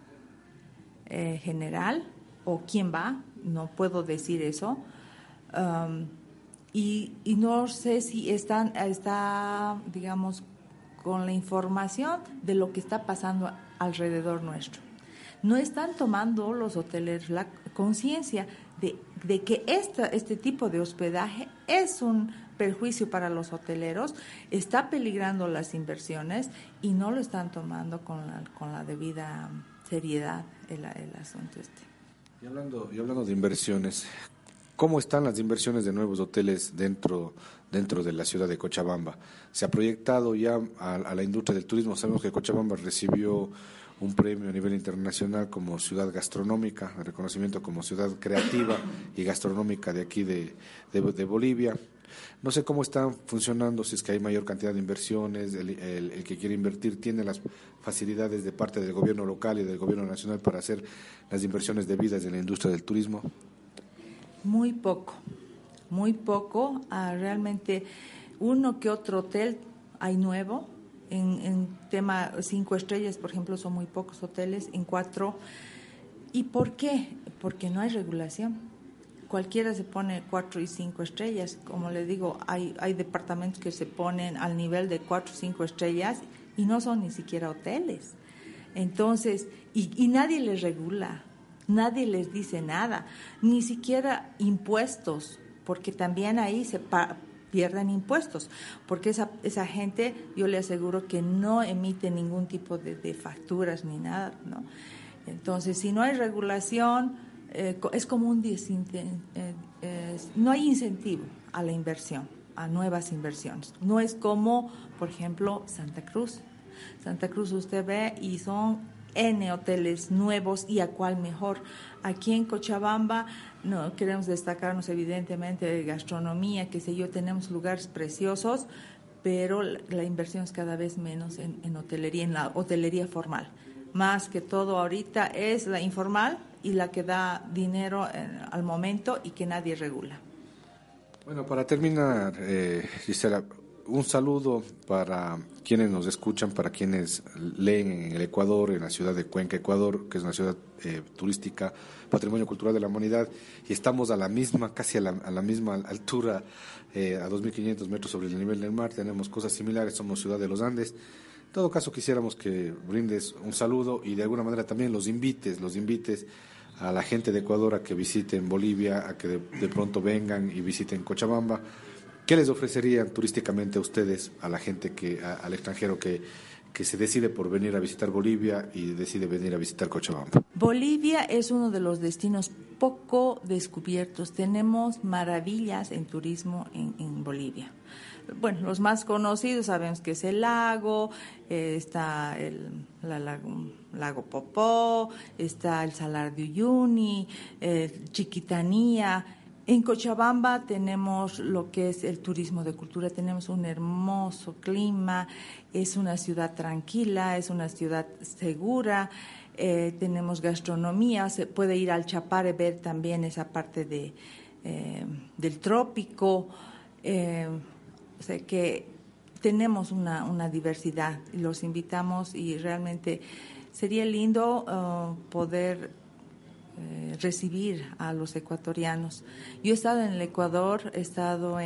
eh, general o quién va, no puedo decir eso. Um, y, y no sé si están, está, digamos, con la información de lo que está pasando alrededor nuestro. No están tomando los hoteles la conciencia de, de que esta, este tipo de hospedaje es un perjuicio para los hoteleros, está peligrando las inversiones y no lo están tomando con la, con la debida seriedad el, el asunto este. Y hablando, y hablando de inversiones, ¿cómo están las inversiones de nuevos hoteles dentro, dentro de la ciudad de Cochabamba? ¿Se ha proyectado ya a, a la industria del turismo? Sabemos que Cochabamba recibió un premio a nivel internacional como ciudad gastronómica, reconocimiento como ciudad creativa y gastronómica de aquí de, de, Bolivia. No sé cómo están funcionando, si es que hay mayor cantidad de inversiones, el, el- el que quiere invertir tiene las facilidades de parte del gobierno local y del gobierno nacional para hacer las inversiones debidas en la industria del turismo. Muy poco, muy poco. Ah, realmente uno que otro hotel hay nuevo. En, en tema cinco estrellas, por ejemplo, son muy pocos hoteles. En cuatro. ¿Y por qué? Porque no hay regulación. Cualquiera se pone cuatro y cinco estrellas. Como le digo, hay, hay departamentos que se ponen al nivel de cuatro o cinco estrellas y no son ni siquiera hoteles. Entonces, y, y nadie les regula, nadie les dice nada, ni siquiera impuestos, porque también ahí se pierden impuestos, porque esa, esa gente, yo le aseguro que no emite ningún tipo de, de facturas ni nada, ¿no? Entonces, si no hay regulación, eh, es como un desinten- eh, no hay incentivo a la inversión, a nuevas inversiones. No es como, por ejemplo, Santa Cruz. Santa Cruz usted ve y son N hoteles nuevos y a cuál mejor. Aquí en Cochabamba no queremos destacarnos evidentemente de gastronomía, que sé yo, tenemos lugares preciosos, pero la, inversión es cada vez menos en, en hotelería, en la hotelería formal. Más que todo ahorita es la informal y la que da dinero eh, al momento y que nadie regula. Bueno, para terminar, eh, Gisela, un saludo para quienes nos escuchan, para quienes leen en el Ecuador, en la ciudad de Cuenca, Ecuador, que es una ciudad eh, turística, patrimonio cultural de la humanidad, y estamos a la misma, casi a la, a la misma altura, eh, a 2.500 metros sobre el nivel del mar, tenemos cosas similares, somos ciudad de los Andes. En todo caso, quisiéramos que brindes un saludo y de alguna manera también los invites, los invites a la gente de Ecuador a que visiten Bolivia, a que de, de pronto vengan y visiten Cochabamba. ¿Qué les ofrecerían turísticamente a ustedes, a la gente que, al extranjero que, que se decide por venir a visitar Bolivia y decide venir a visitar Cochabamba? Bolivia es uno de los destinos poco descubiertos. Tenemos maravillas en turismo en, Bolivia. Bueno, los más conocidos sabemos que es el lago, eh, está el la lago, lago Popó, está el Salar de Uyuni, eh, Chiquitanía. En Cochabamba tenemos lo que es el turismo de cultura, tenemos un hermoso clima, es una ciudad tranquila, es una ciudad segura, eh, tenemos gastronomía, se puede ir al Chapare ver también esa parte de, eh, del trópico, eh, o sea que tenemos una, una diversidad los invitamos y realmente sería lindo poder eh, recibir a los ecuatorianos. Yo he estado en el Ecuador, he estado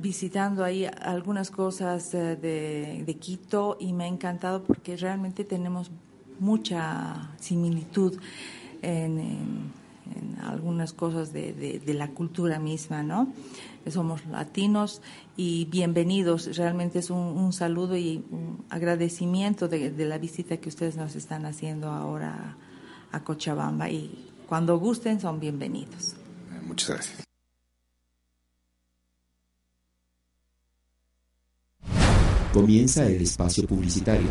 visitando ahí algunas cosas eh, de, de Quito y me ha encantado porque realmente tenemos mucha similitud en, algunas cosas de, de- la cultura misma, ¿no? Somos latinos y bienvenidos. Realmente es un, un saludo y un agradecimiento de, de la visita que ustedes nos están haciendo ahora a Cochabamba y cuando gusten son bienvenidos. Eh, Muchas gracias. Comienza el espacio publicitario.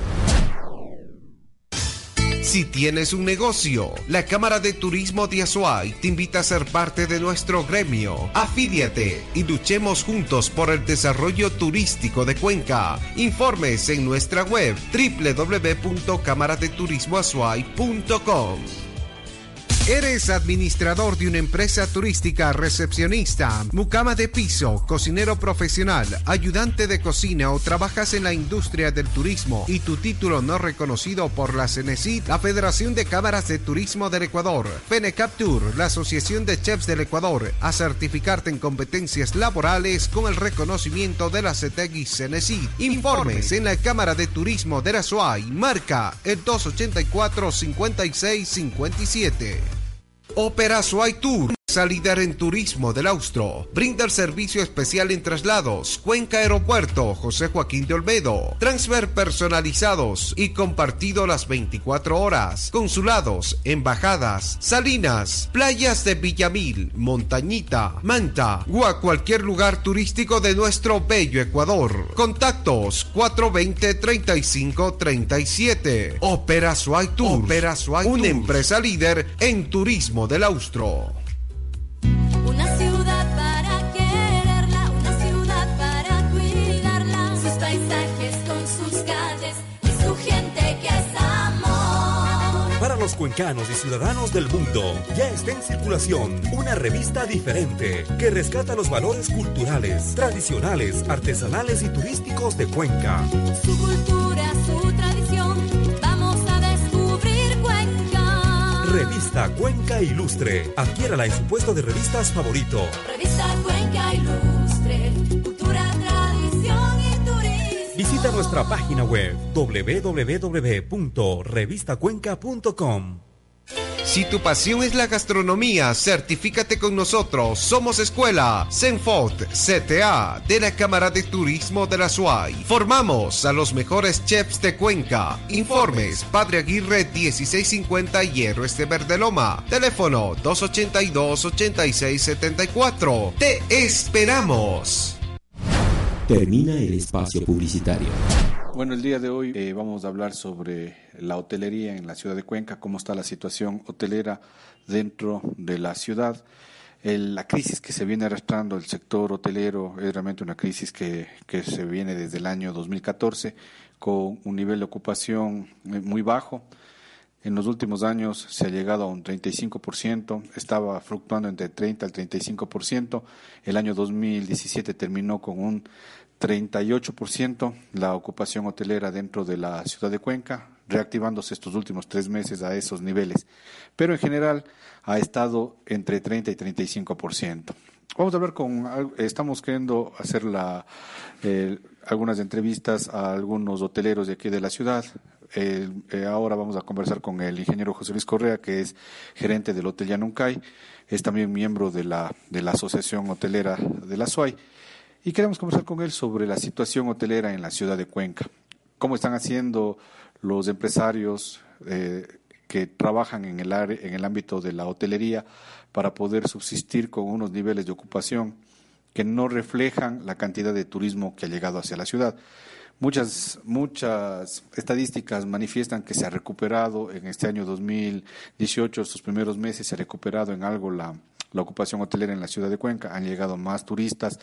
Si tienes un negocio, la Cámara de Turismo de Azuay te invita a ser parte de nuestro gremio. Afíliate y luchemos juntos por el desarrollo turístico de Cuenca. Informes en nuestra web www.cámaradeturismoazuay.com. ¿Eres administrador de una empresa turística, recepcionista, mucama de piso, cocinero profesional, ayudante de cocina o trabajas en la industria del turismo y tu título no reconocido por la CENESID, la Federación de Cámaras de Turismo del Ecuador, FENECAPTUR, la Asociación de Chefs del Ecuador, a certificarte en competencias laborales con el reconocimiento de la CETEC y CENESID? Informes en la Cámara de Turismo de la SUAY, marca el 284-5657. Ópera Suay Tour, empresa líder en turismo del Austro. Brinda el servicio especial en traslados, Cuenca Aeropuerto, José Joaquín de Olmedo. Transfer personalizados y compartido las 24 horas. Consulados, embajadas, salinas, playas de Villamil, Montañita, Manta o a cualquier lugar turístico de nuestro bello Ecuador. Contactos 420-3537. Ópera Suay Tour. Ópera Suay Una empresa líder en turismo del Austro. Los cuencanos y ciudadanos del mundo, ya está en circulación una revista diferente que rescata los valores culturales, tradicionales, artesanales y turísticos de Cuenca. Su cultura, su tradición, vamos a descubrir Cuenca. Revista Cuenca Ilustre. Adquiérala en su puesto de revistas favorito. Revista Cuenca Ilustre, cultura. Visita nuestra página web www.revistacuenca.com. Si tu pasión es la gastronomía, certifícate con nosotros. Somos Escuela Senfot CTA de la Cámara de Turismo de la SUAY. Formamos a los mejores chefs de Cuenca. Informes Padre Aguirre 1650 Hierro Este Verde Loma. Teléfono 282-8674. Te esperamos. Termina el espacio publicitario. Bueno, el día de hoy eh, vamos a hablar sobre la hotelería en la ciudad de Cuenca, cómo está la situación hotelera dentro de la ciudad. la crisis que se viene arrastrando el sector hotelero es realmente una crisis que, que se viene desde el año 2014 con un nivel de ocupación eh, muy bajo. En los últimos años se ha llegado a un 35%, estaba fluctuando entre 30 al 35%. El año 2017 terminó con un 38% la ocupación hotelera dentro de la ciudad de Cuenca, reactivándose estos últimos tres meses a esos niveles. Pero en general ha estado entre 30 y 35%. Vamos a ver con, estamos queriendo hacer la, eh, algunas entrevistas a algunos hoteleros de aquí de la ciudad. Eh, ahora vamos a conversar con el ingeniero José Luis Correa, que es gerente del Hotel Yanuncay, es también miembro de la, de la Asociación Hotelera de la SUAY y queremos conversar con él sobre la situación hotelera en la ciudad de Cuenca. ¿Cómo están haciendo los empresarios eh, que trabajan en el, en el ámbito de la hotelería para poder subsistir con unos niveles de ocupación que no reflejan la cantidad de turismo que ha llegado hacia la ciudad? Muchas, muchas estadísticas manifiestan que se ha recuperado en este año 2018, estos primeros meses, se ha recuperado en algo la, la ocupación hotelera en la ciudad de Cuenca, han llegado más turistas,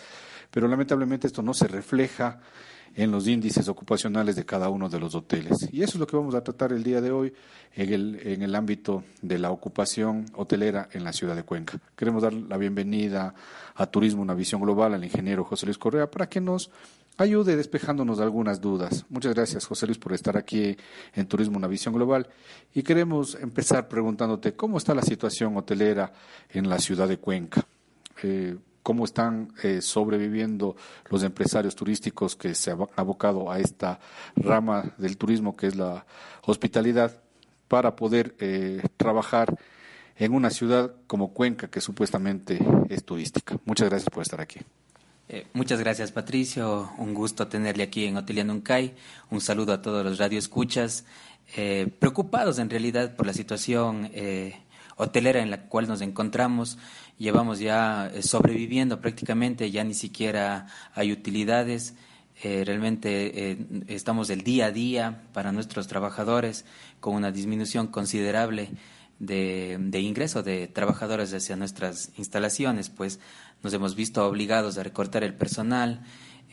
pero lamentablemente esto no se refleja en los índices ocupacionales de cada uno de los hoteles. Y eso es lo que vamos a tratar el día de hoy en el, en el ámbito de la ocupación hotelera en la ciudad de Cuenca. Queremos dar la bienvenida a Turismo Una Visión Global al ingeniero José Luis Correa para que nos ayude despejándonos algunas dudas. Muchas gracias, José Luis, por estar aquí en Turismo Una Visión Global. Y queremos empezar preguntándote cómo está la situación hotelera en la ciudad de Cuenca. Eh, cómo están eh, sobreviviendo los empresarios turísticos que se han abocado a esta rama del turismo que es la hospitalidad para poder eh, trabajar en una ciudad como Cuenca que supuestamente es turística. Muchas gracias por estar aquí. Eh, muchas gracias, Patricio. Un gusto tenerle aquí en Hotel Uncay. Un saludo a todos los radioescuchas, eh, preocupados en realidad por la situación eh, hotelera en la cual nos encontramos. Llevamos ya sobreviviendo prácticamente, ya ni siquiera hay utilidades. realmente estamos el día a día para nuestros trabajadores con una disminución considerable de, de ingreso de trabajadores hacia nuestras instalaciones, pues nos hemos visto obligados a recortar el personal.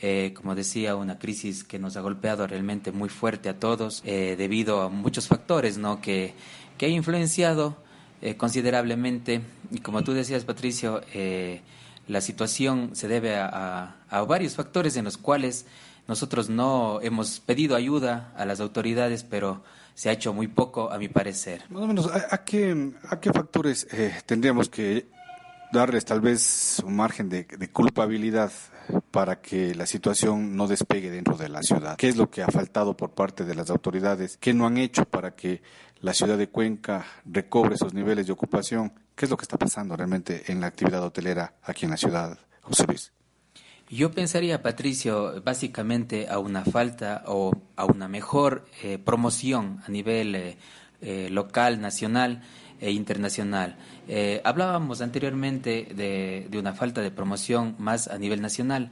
Eh, como decía, una crisis que nos ha golpeado realmente muy fuerte a todos eh, debido a muchos factores ¿no? que, que ha influenciado eh, considerablemente. Y como tú decías, Patricio, la situación se debe a, a, varios factores en los cuales nosotros no hemos pedido ayuda a las autoridades, pero se ha hecho muy poco, a mi parecer. Más o menos, ¿a, qué, a qué factores tendríamos que darles tal vez un margen de, culpabilidad para que la situación no despegue dentro de la ciudad. ¿Qué es lo que ha faltado por parte de las autoridades? ¿Qué no han hecho para que la ciudad de Cuenca recobre esos niveles de ocupación? ¿Qué es lo que está pasando realmente en la actividad hotelera aquí en la ciudad, José Luis? Yo pensaría, Patricio, básicamente a una falta o a una mejor eh, promoción a nivel eh, eh, local, nacional e internacional. Eh, hablábamos anteriormente de, de, una falta de promoción más a nivel nacional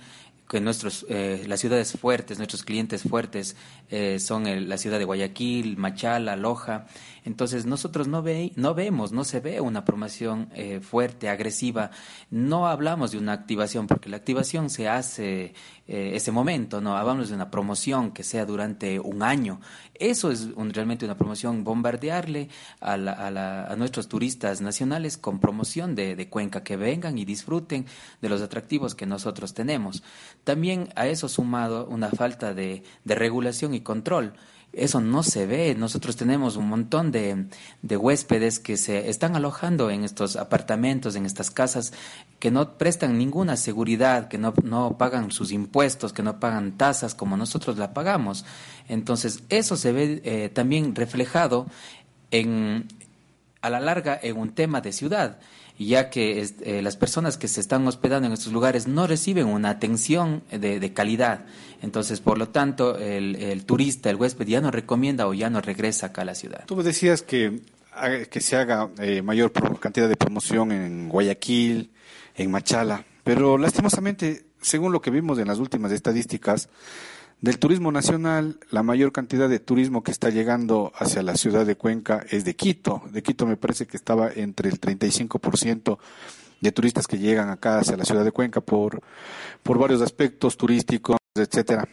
que nuestros, eh, las ciudades fuertes, nuestros clientes fuertes eh, son la ciudad de Guayaquil, Machala, Loja. Entonces nosotros no, ve, no vemos, no se ve una promoción eh, fuerte, agresiva. No hablamos de una activación, porque la activación se hace ese momento, no hablamos de una promoción que sea durante un año. Eso es realmente una promoción, bombardearle a, a, nuestros turistas nacionales con promoción de, de Cuenca, que vengan y disfruten de los atractivos que nosotros tenemos. También a eso sumado una falta de, regulación y control. Eso no se ve. Nosotros tenemos un montón de, huéspedes que se están alojando en estos apartamentos, en estas casas, que no prestan ninguna seguridad, que no, no pagan sus impuestos, que no pagan tasas como nosotros la pagamos. Entonces, eso se ve eh, también reflejado en, a la larga en un tema de ciudad, ya que eh, las personas que se están hospedando en estos lugares no reciben una atención de, calidad. Entonces, por lo tanto, el, turista, el huésped ya no recomienda o ya no regresa acá a la ciudad. Tú decías que, que se haga eh, mayor cantidad de promoción en Guayaquil, en Machala, pero lastimosamente, según lo que vimos en las últimas estadísticas, del turismo nacional, la mayor cantidad de turismo que está llegando hacia la ciudad de Cuenca es de Quito. De Quito me parece que estaba entre el 35% de turistas que llegan acá hacia la ciudad de Cuenca por, por varios aspectos turísticos, etcétera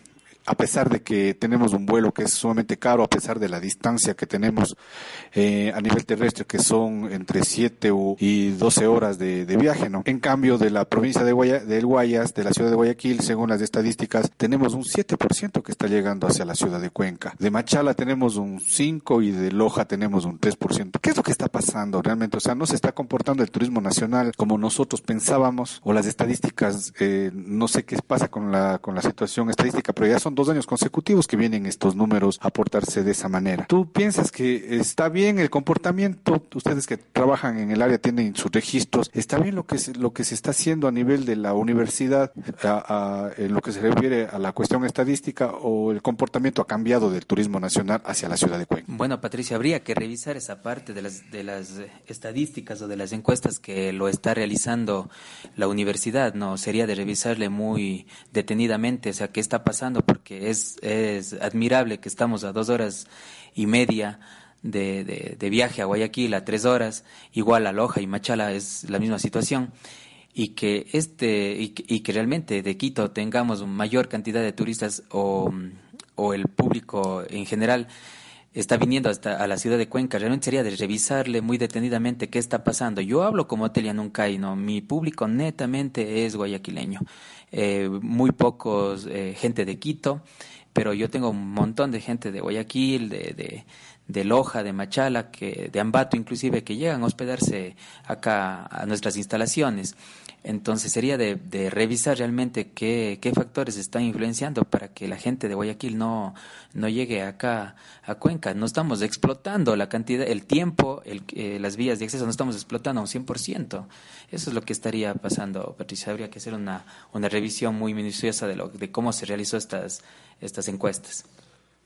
a pesar de que tenemos un vuelo que es sumamente caro, a pesar de la distancia que tenemos eh, a nivel terrestre, que son entre 7 y 12 horas de, viaje, ¿no? En cambio, de la provincia de del Guayas, de la ciudad de Guayaquil, según las estadísticas, tenemos un 7% que está llegando hacia la ciudad de Cuenca. De Machala tenemos un 5 y de Loja tenemos un 3%. ¿Qué es lo que está pasando realmente? O sea, no se está comportando el turismo nacional como nosotros pensábamos, o las estadísticas, eh, no sé qué pasa con la, con la situación estadística, pero ya son dos años consecutivos que vienen estos números a portarse de esa manera. ¿Tú piensas que está bien el comportamiento? Ustedes que trabajan en el área tienen sus registros. ¿Está bien lo que se, lo que se está haciendo a nivel de la universidad en lo que se refiere a la cuestión estadística o el comportamiento ha cambiado del turismo nacional hacia la ciudad de Cuenca? Bueno, Patricia, habría que revisar esa parte de las, de las estadísticas o de las encuestas que lo está realizando la universidad, ¿no? Sería de revisarle muy detenidamente, o sea, qué está pasando, porque que es, es admirable que estamos a dos horas y media de, de, viaje a Guayaquil, a tres horas, igual a Loja y Machala es la misma situación. Y que este y, que realmente de Quito tengamos mayor cantidad de turistas o, o, el público en general está viniendo hasta a la ciudad de Cuenca, realmente sería de revisarle muy detenidamente qué está pasando. Yo hablo como Telia Nuncay, ¿no? Mi público netamente es guayaquileño. Eh, muy pocos eh, gente de Quito, pero yo tengo un montón de gente de Guayaquil, de, de, de Loja, de Machala, que, de Ambato inclusive, que llegan a hospedarse acá a nuestras instalaciones. Entonces sería de, de revisar realmente qué, qué, factores están influenciando para que la gente de Guayaquil no, no llegue acá a Cuenca. No estamos explotando la cantidad, el tiempo, el, eh, las vías de acceso, no estamos explotando un 100%. Eso es lo que estaría pasando, Patricia. Habría que hacer una, una revisión muy minuciosa de, lo, de cómo se realizó estas, estas encuestas.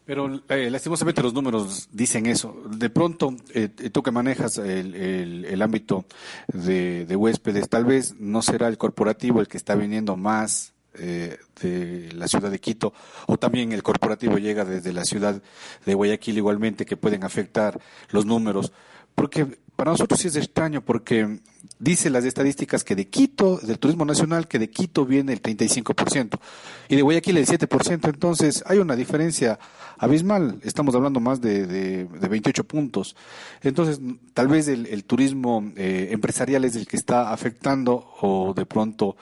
Pero eh, lastimosamente los números dicen eso. De pronto, eh, tú que manejas el, el, ámbito de, de, huéspedes, tal vez no será el corporativo el que está viniendo más eh, de la ciudad de Quito, o también el corporativo llega desde la ciudad de Guayaquil igualmente, que pueden afectar los números. Porque para nosotros sí es extraño, porque dice las estadísticas que de Quito, del turismo nacional, que de Quito viene el 35% y de Guayaquil el 7%. Entonces hay una diferencia abismal. Estamos hablando más de, de, 28 puntos. Entonces, tal vez el, turismo eh, empresarial es el que está afectando o de pronto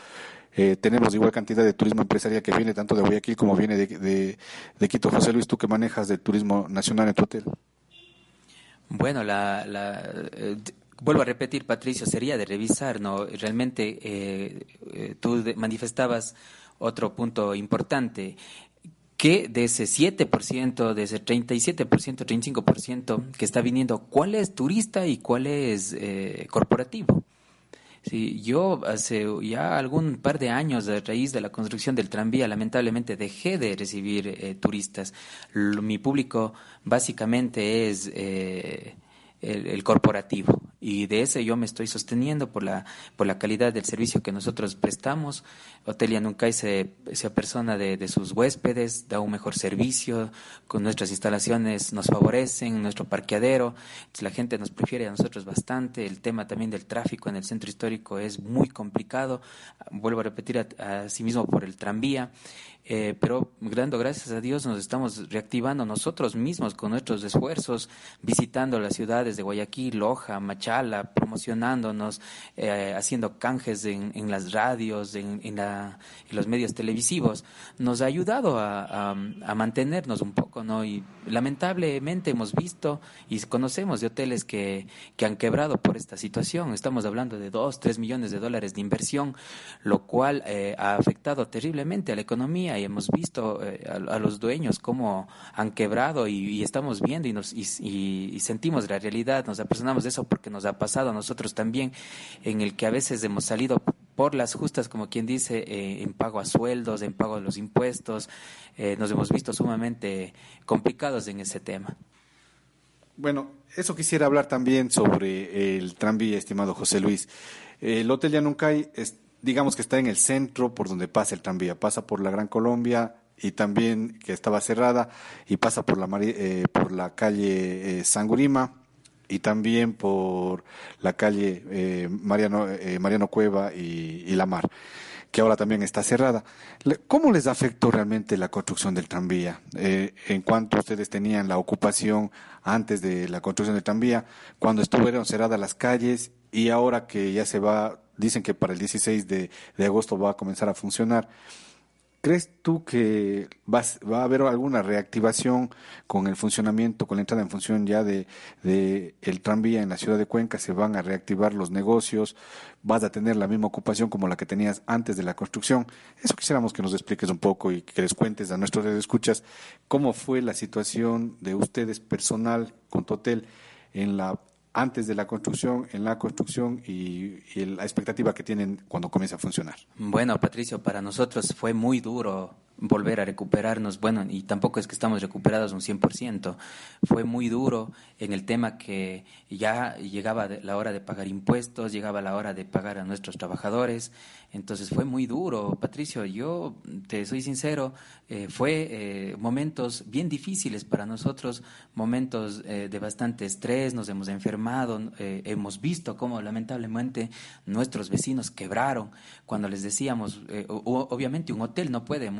eh, tenemos igual cantidad de turismo empresarial que viene tanto de Guayaquil como viene de, Quito. José Luis, tú que manejas del turismo nacional en tu hotel. Bueno, la, eh, vuelvo a repetir, Patricio, sería de revisar, ¿no? Realmente eh, eh, tú manifestabas otro punto importante, que de ese 7%, de ese 37%, 35% que está viniendo, ¿cuál es turista y cuál es corporativo? Sí, yo hace ya algún par de años, a raíz de la construcción del tranvía, lamentablemente dejé de recibir eh, turistas. mi público básicamente es eh, el, corporativo. Y de ese yo me estoy sosteniendo por la por la calidad del servicio que nosotros prestamos. Hotelia Nuncay se, se apersona de, de, sus huéspedes da un mejor servicio con nuestras instalaciones nos favorecen nuestro parqueadero. La gente nos prefiere a nosotros bastante. El tema también del tráfico en el centro histórico es muy complicado. Vuelvo a repetir a, sí por el tranvía eh, pero dando gracias a Dios nos estamos reactivando nosotros mismos con nuestros esfuerzos visitando las ciudades de Guayaquil Loja Machado escala, promocionándonos, eh, haciendo canjes en, en, las radios, en, los medios televisivos, nos ha ayudado a, mantenernos un poco, ¿no? Y lamentablemente hemos visto y conocemos de hoteles que, que han quebrado por esta situación. Estamos hablando de dos, tres millones de dólares de inversión, lo cual eh, ha afectado terriblemente a la economía y hemos visto eh, a, a, los dueños cómo han quebrado y, estamos viendo y, nos, y, y, sentimos la realidad, nos apersonamos de eso porque nos ha pasado a nosotros también, en el que a veces hemos salido por las justas, como quien dice, eh, en pago a sueldos, en pago de los impuestos, eh, nos hemos visto sumamente complicados en ese tema. Bueno, eso quisiera hablar también sobre el tranvía, estimado José Luis. El Hotel Yanuncay, es, digamos que está en el centro por donde pasa el tranvía, pasa por la Gran Colombia, y también que estaba cerrada y pasa por la, eh, por la calle eh, Sangurima y también por la calle eh, Mariano, eh, Mariano Cueva y, y, La Mar, que ahora también está cerrada. ¿Cómo les afectó realmente la construcción del tranvía? Eh, en cuanto ustedes tenían la ocupación antes de la construcción del tranvía, cuando estuvieron cerradas las calles y ahora que ya se va, dicen que para el 16 de, agosto va a comenzar a funcionar. ¿Crees tú que va a haber alguna reactivación con el funcionamiento, con la entrada en función ya de, el tranvía en la ciudad de Cuenca? ¿Se van a reactivar los negocios? ¿Vas a tener la misma ocupación como la que tenías antes de la construcción? Eso quisiéramos que nos expliques un poco y que les cuentes a nuestros escuchas cómo fue la situación de ustedes personal con tu hotel en la antes de la construcción, en la construcción y, y, la expectativa que tienen cuando comienza a funcionar? Bueno, Patricio, para nosotros fue muy duro volver a recuperarnos. Bueno, y tampoco es que estamos recuperados un 100%. Fue muy duro en el tema que ya llegaba la hora de pagar impuestos, llegaba la hora de pagar a nuestros trabajadores. Entonces fue muy duro, Patricio. Yo te soy sincero, eh, fue eh, momentos bien difíciles para nosotros, momentos eh, de bastante estrés, nos hemos enfermado, hemos visto cómo lamentablemente nuestros vecinos quebraron cuando les decíamos, obviamente un hotel no puede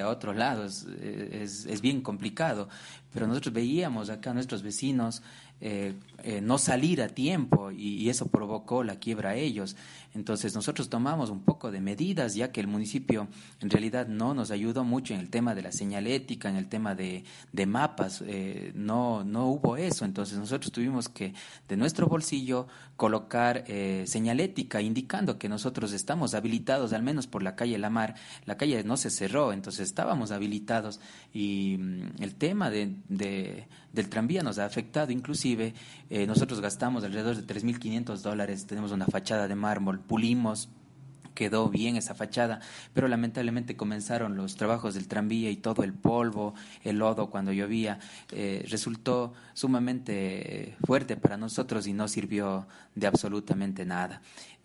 a otros lados, es, es bien complicado, pero nosotros veíamos acá a nuestros vecinos eh, eh, no salir a tiempo y, eso provocó la quiebra a ellos. Entonces nosotros tomamos un poco de medidas ya que el municipio en realidad no nos ayudó mucho en el tema de la señalética, en el tema de, mapas, eh, no, no hubo eso. Entonces nosotros tuvimos que de nuestro bolsillo colocar señalética indicando que nosotros estamos habilitados al menos por la calle La Mar. La calle no se cerró, entonces estábamos habilitados y mm, el tema de, del tranvía nos ha afectado. Inclusive eh, nosotros gastamos alrededor de 3.500 dólares, tenemos una fachada de mármol, pulimos, quedó bien esa fachada, pero lamentablemente comenzaron los trabajos del tranvía y todo el polvo, el lodo cuando llovía, eh, resultó sumamente fuerte para nosotros y no sirvió de absolutamente nada.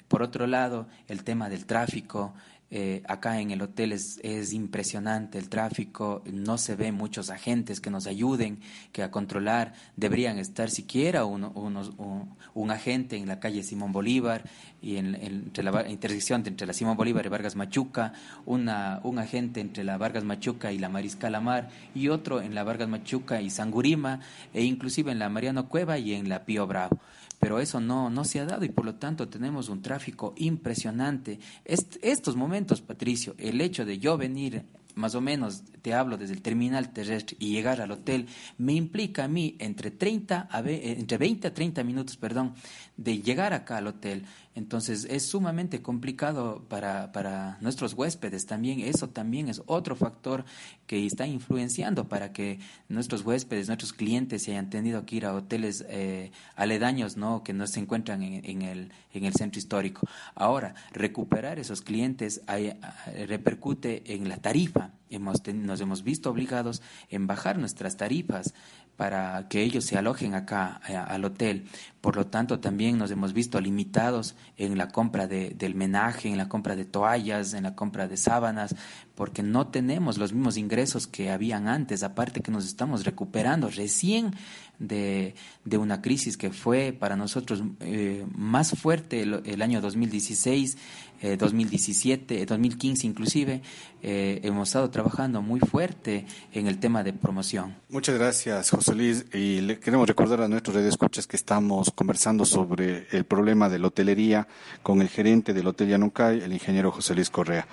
Por otro lado, el tema del tráfico, eh, acá en el hotel es, es, impresionante el tráfico, no se ven muchos agentes que nos ayuden, que a controlar, deberían estar siquiera uno, unos, un, agente en la calle Simón Bolívar y en, en, entre la intersección entre la Simón Bolívar y Vargas Machuca, una, un agente entre la Vargas Machuca y la Mariscal Amar y otro en la Vargas Machuca y Sangurima e inclusive en la Mariano Cueva y en la Pío Bravo pero eso no, no se ha dado y por lo tanto tenemos un tráfico impresionante. Est estos momentos, Patricio, el hecho de yo venir más o menos, te hablo desde el terminal terrestre y llegar al hotel, me implica a mí entre 30 a entre 20 a 30 minutos, perdón, de llegar acá al hotel. Entonces es sumamente complicado para, para nuestros huéspedes también. Eso también es otro factor que está influenciando para que nuestros huéspedes, nuestros clientes se hayan tenido que ir a hoteles eh, aledaños, ¿no? que no se encuentran en, en, el, en el centro histórico. Ahora, recuperar esos clientes hay, repercute en la tarifa. Hemos, nos hemos visto obligados en bajar nuestras tarifas para que ellos se alojen acá a, al hotel. Por lo tanto, también nos hemos visto limitados en la compra de, del menaje, en la compra de toallas, en la compra de sábanas, porque no tenemos los mismos ingresos que habían antes, aparte que nos estamos recuperando recién de, de una crisis que fue para nosotros eh, más fuerte el, año 2016, 2017, 2015 inclusive, eh, hemos estado trabajando muy fuerte en el tema de promoción. Muchas gracias, José Luis. Y le queremos recordar a nuestros redes escuchas que estamos conversando sobre el problema de la hotelería con el gerente del Hotel Yanucay, el ingeniero José Luis Correa.